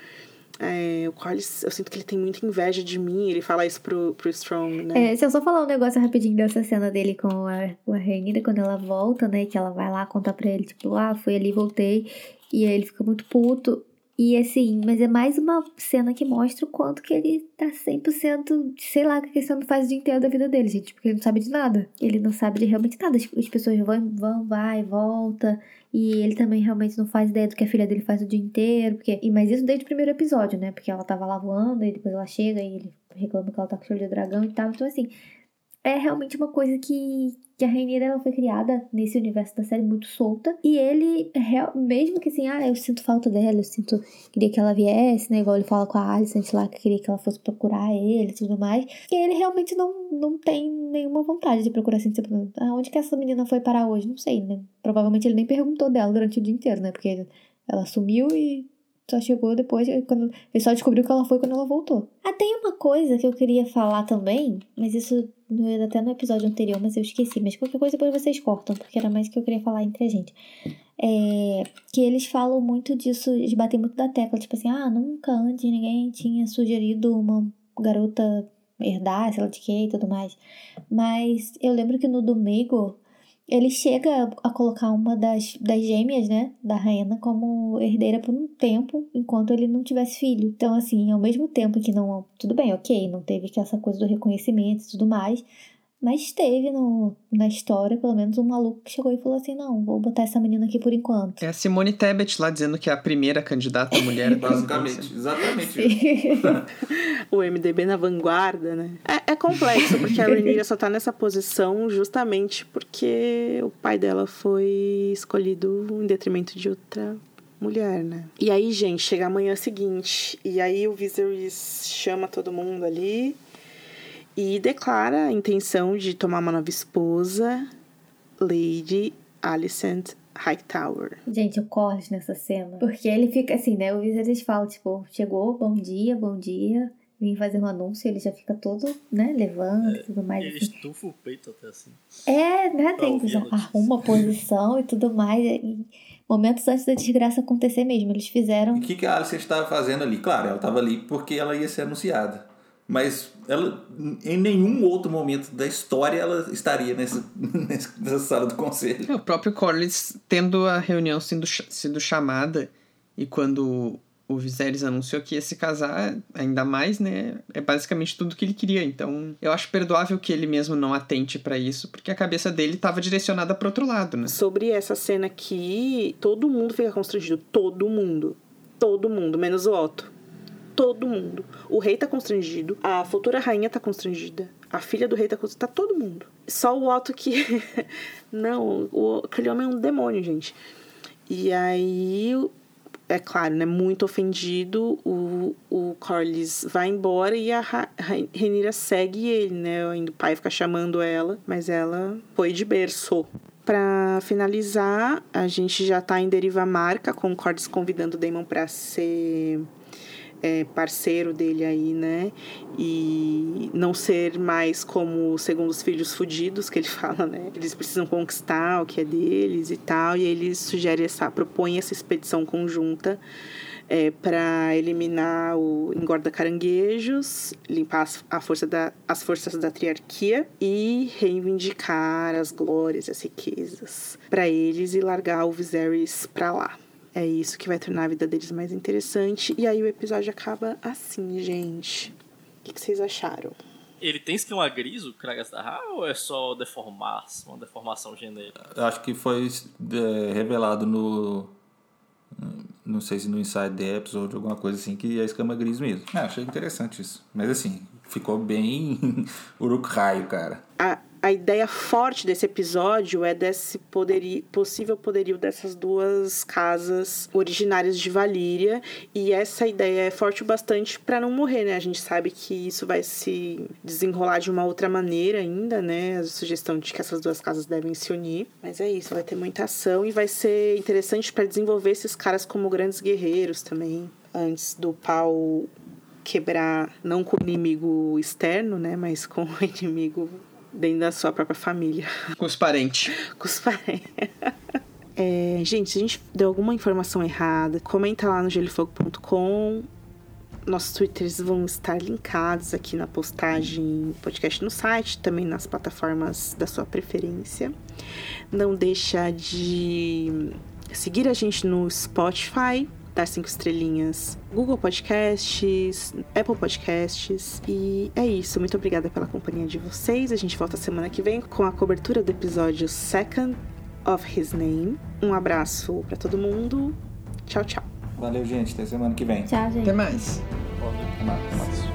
É, o Corlys, eu sinto que ele tem muita inveja de mim, ele fala isso pro, pro Strong, né? É, se eu só falar um negócio rapidinho dessa cena dele com a, a Rainida, quando ela volta, né, que ela vai lá contar pra ele, tipo, ah, fui ali, voltei, e aí ele fica muito puto, e assim, mas é mais uma cena que mostra o quanto que ele tá 100%, sei lá, que ele não faz o dia inteiro da vida dele, gente, porque ele não sabe de nada. Ele não sabe de realmente nada. As, as pessoas vão, vão, vai, volta. E ele também realmente não faz ideia do que a filha dele faz o dia inteiro. Porque, e, mas isso desde o primeiro episódio, né? Porque ela tava lá voando, e depois ela chega e ele reclama que ela tá com cheiro de dragão e tal. Então, assim, é realmente uma coisa que, que a Rainira ela foi criada nesse universo da série muito solta e ele mesmo que assim, ah, eu sinto falta dela, eu sinto queria que ela viesse, né, igual ele fala com a Alicent lá que queria que ela fosse procurar ele e tudo mais. E ele realmente não, não tem nenhuma vontade de procurar assim, tipo, onde que essa menina foi parar hoje? Não sei, né? Provavelmente ele nem perguntou dela durante o dia inteiro, né? Porque ela sumiu e só chegou depois, quando ele só descobriu que ela foi quando ela voltou. Ah, tem uma coisa que eu queria falar também, mas isso até no episódio anterior, mas eu esqueci. Mas qualquer coisa depois vocês cortam, porque era mais que eu queria falar entre a gente. É, que eles falam muito disso, eles batem muito da tecla, tipo assim, ah, nunca antes ninguém tinha sugerido uma garota herdar, sei lá de que e tudo mais. Mas eu lembro que no domingo ele chega a colocar uma das, das gêmeas, né, da Raina como herdeira por um tempo, enquanto ele não tivesse filho. Então, assim, ao mesmo tempo que não. Tudo bem, ok, não teve que essa coisa do reconhecimento e tudo mais, mas teve no, na história, pelo menos, um maluco que chegou e falou assim: não, vou botar essa menina aqui por enquanto. É a Simone Tebet lá dizendo que é a primeira candidata mulher. Basicamente, exatamente. o MDB na vanguarda, né? É, é complexo, porque a Rhaenyra só tá nessa posição justamente porque o pai dela foi escolhido em detrimento de outra mulher, né? E aí, gente, chega a manhã seguinte, e aí o Viserys chama todo mundo ali e declara a intenção de tomar uma nova esposa, Lady Alicent Hightower. Gente, eu corro nessa cena. Porque ele fica assim, né? O Viserys fala, tipo, chegou, bom dia, bom dia. Vim fazer um anúncio, ele já fica todo, né, levando e é, tudo mais. Ele assim. estufa o peito até assim. É, né? Tem, já arruma a posição e tudo mais. E momentos antes da desgraça acontecer mesmo. Eles fizeram. O que, que a Alicent estava fazendo ali? Claro, ela estava ali porque ela ia ser anunciada mas ela em nenhum outro momento da história ela estaria nessa, nessa sala do conselho. É, o próprio Corlys tendo a reunião sendo, sendo chamada e quando o Viserys anunciou que ia se casar, ainda mais, né? É basicamente tudo que ele queria. Então, eu acho perdoável que ele mesmo não atente para isso, porque a cabeça dele estava direcionada para outro lado, né? Sobre essa cena aqui, todo mundo fica constrangido, todo mundo. Todo mundo, menos o Otto todo mundo. O rei tá constrangido, a futura rainha tá constrangida, a filha do rei tá constrangida, tá todo mundo. Só o Otto que. Não, o, aquele homem é um demônio, gente. E aí, é claro, né? Muito ofendido, o, o Corlys vai embora e a Renira segue ele, né? O pai fica chamando ela, mas ela foi de berço. Para finalizar, a gente já tá em deriva marca, com o Corlys convidando o Damon para ser é, parceiro dele aí, né? E não ser mais como segundo os filhos fudidos que ele fala, né? Eles precisam conquistar o que é deles e tal. E ele sugere essa, propõe essa expedição conjunta é, para eliminar o engorda caranguejos, limpar as, a força da, as forças da triarquia e reivindicar as glórias as riquezas para eles e largar o Viserys para lá. É isso que vai tornar a vida deles mais interessante. E aí o episódio acaba assim, gente. O que, vocês acharam? Ele tem esquema gris, o Kragas da ou é só deformar, uma deformação genérica? Acho que foi é, revelado no. Não sei se no Inside the Episode ou alguma coisa assim, que é escama gris mesmo. É, achei interessante isso. Mas assim, ficou bem uruk raio, cara. A, a ideia forte desse episódio é desse poderio, possível poderio dessas duas casas originárias de Valíria e essa ideia é forte o bastante para não morrer, né? A gente sabe que isso vai se desenrolar de uma outra maneira ainda, né? A sugestão de que essas duas casas devem se unir, mas é isso, vai ter muita ação e vai ser interessante para desenvolver esses caras como grandes guerreiros também, antes do pau quebrar não com o inimigo externo, né, mas com o inimigo dentro da sua própria família. Com os parentes. Com os parentes. É, gente, se a gente deu alguma informação errada, comenta lá no gelifogo.com. Nossos twitters vão estar linkados aqui na postagem podcast no site, também nas plataformas da sua preferência. Não deixa de seguir a gente no Spotify, dar cinco estrelinhas. Google Podcasts, Apple Podcasts. E é isso. Muito obrigada pela companhia de vocês. A gente volta semana que vem com a cobertura do episódio Second of His Name. Um abraço para todo mundo. Tchau, tchau. Valeu, gente. Até semana que vem. Tchau, gente. Até mais. Até mais.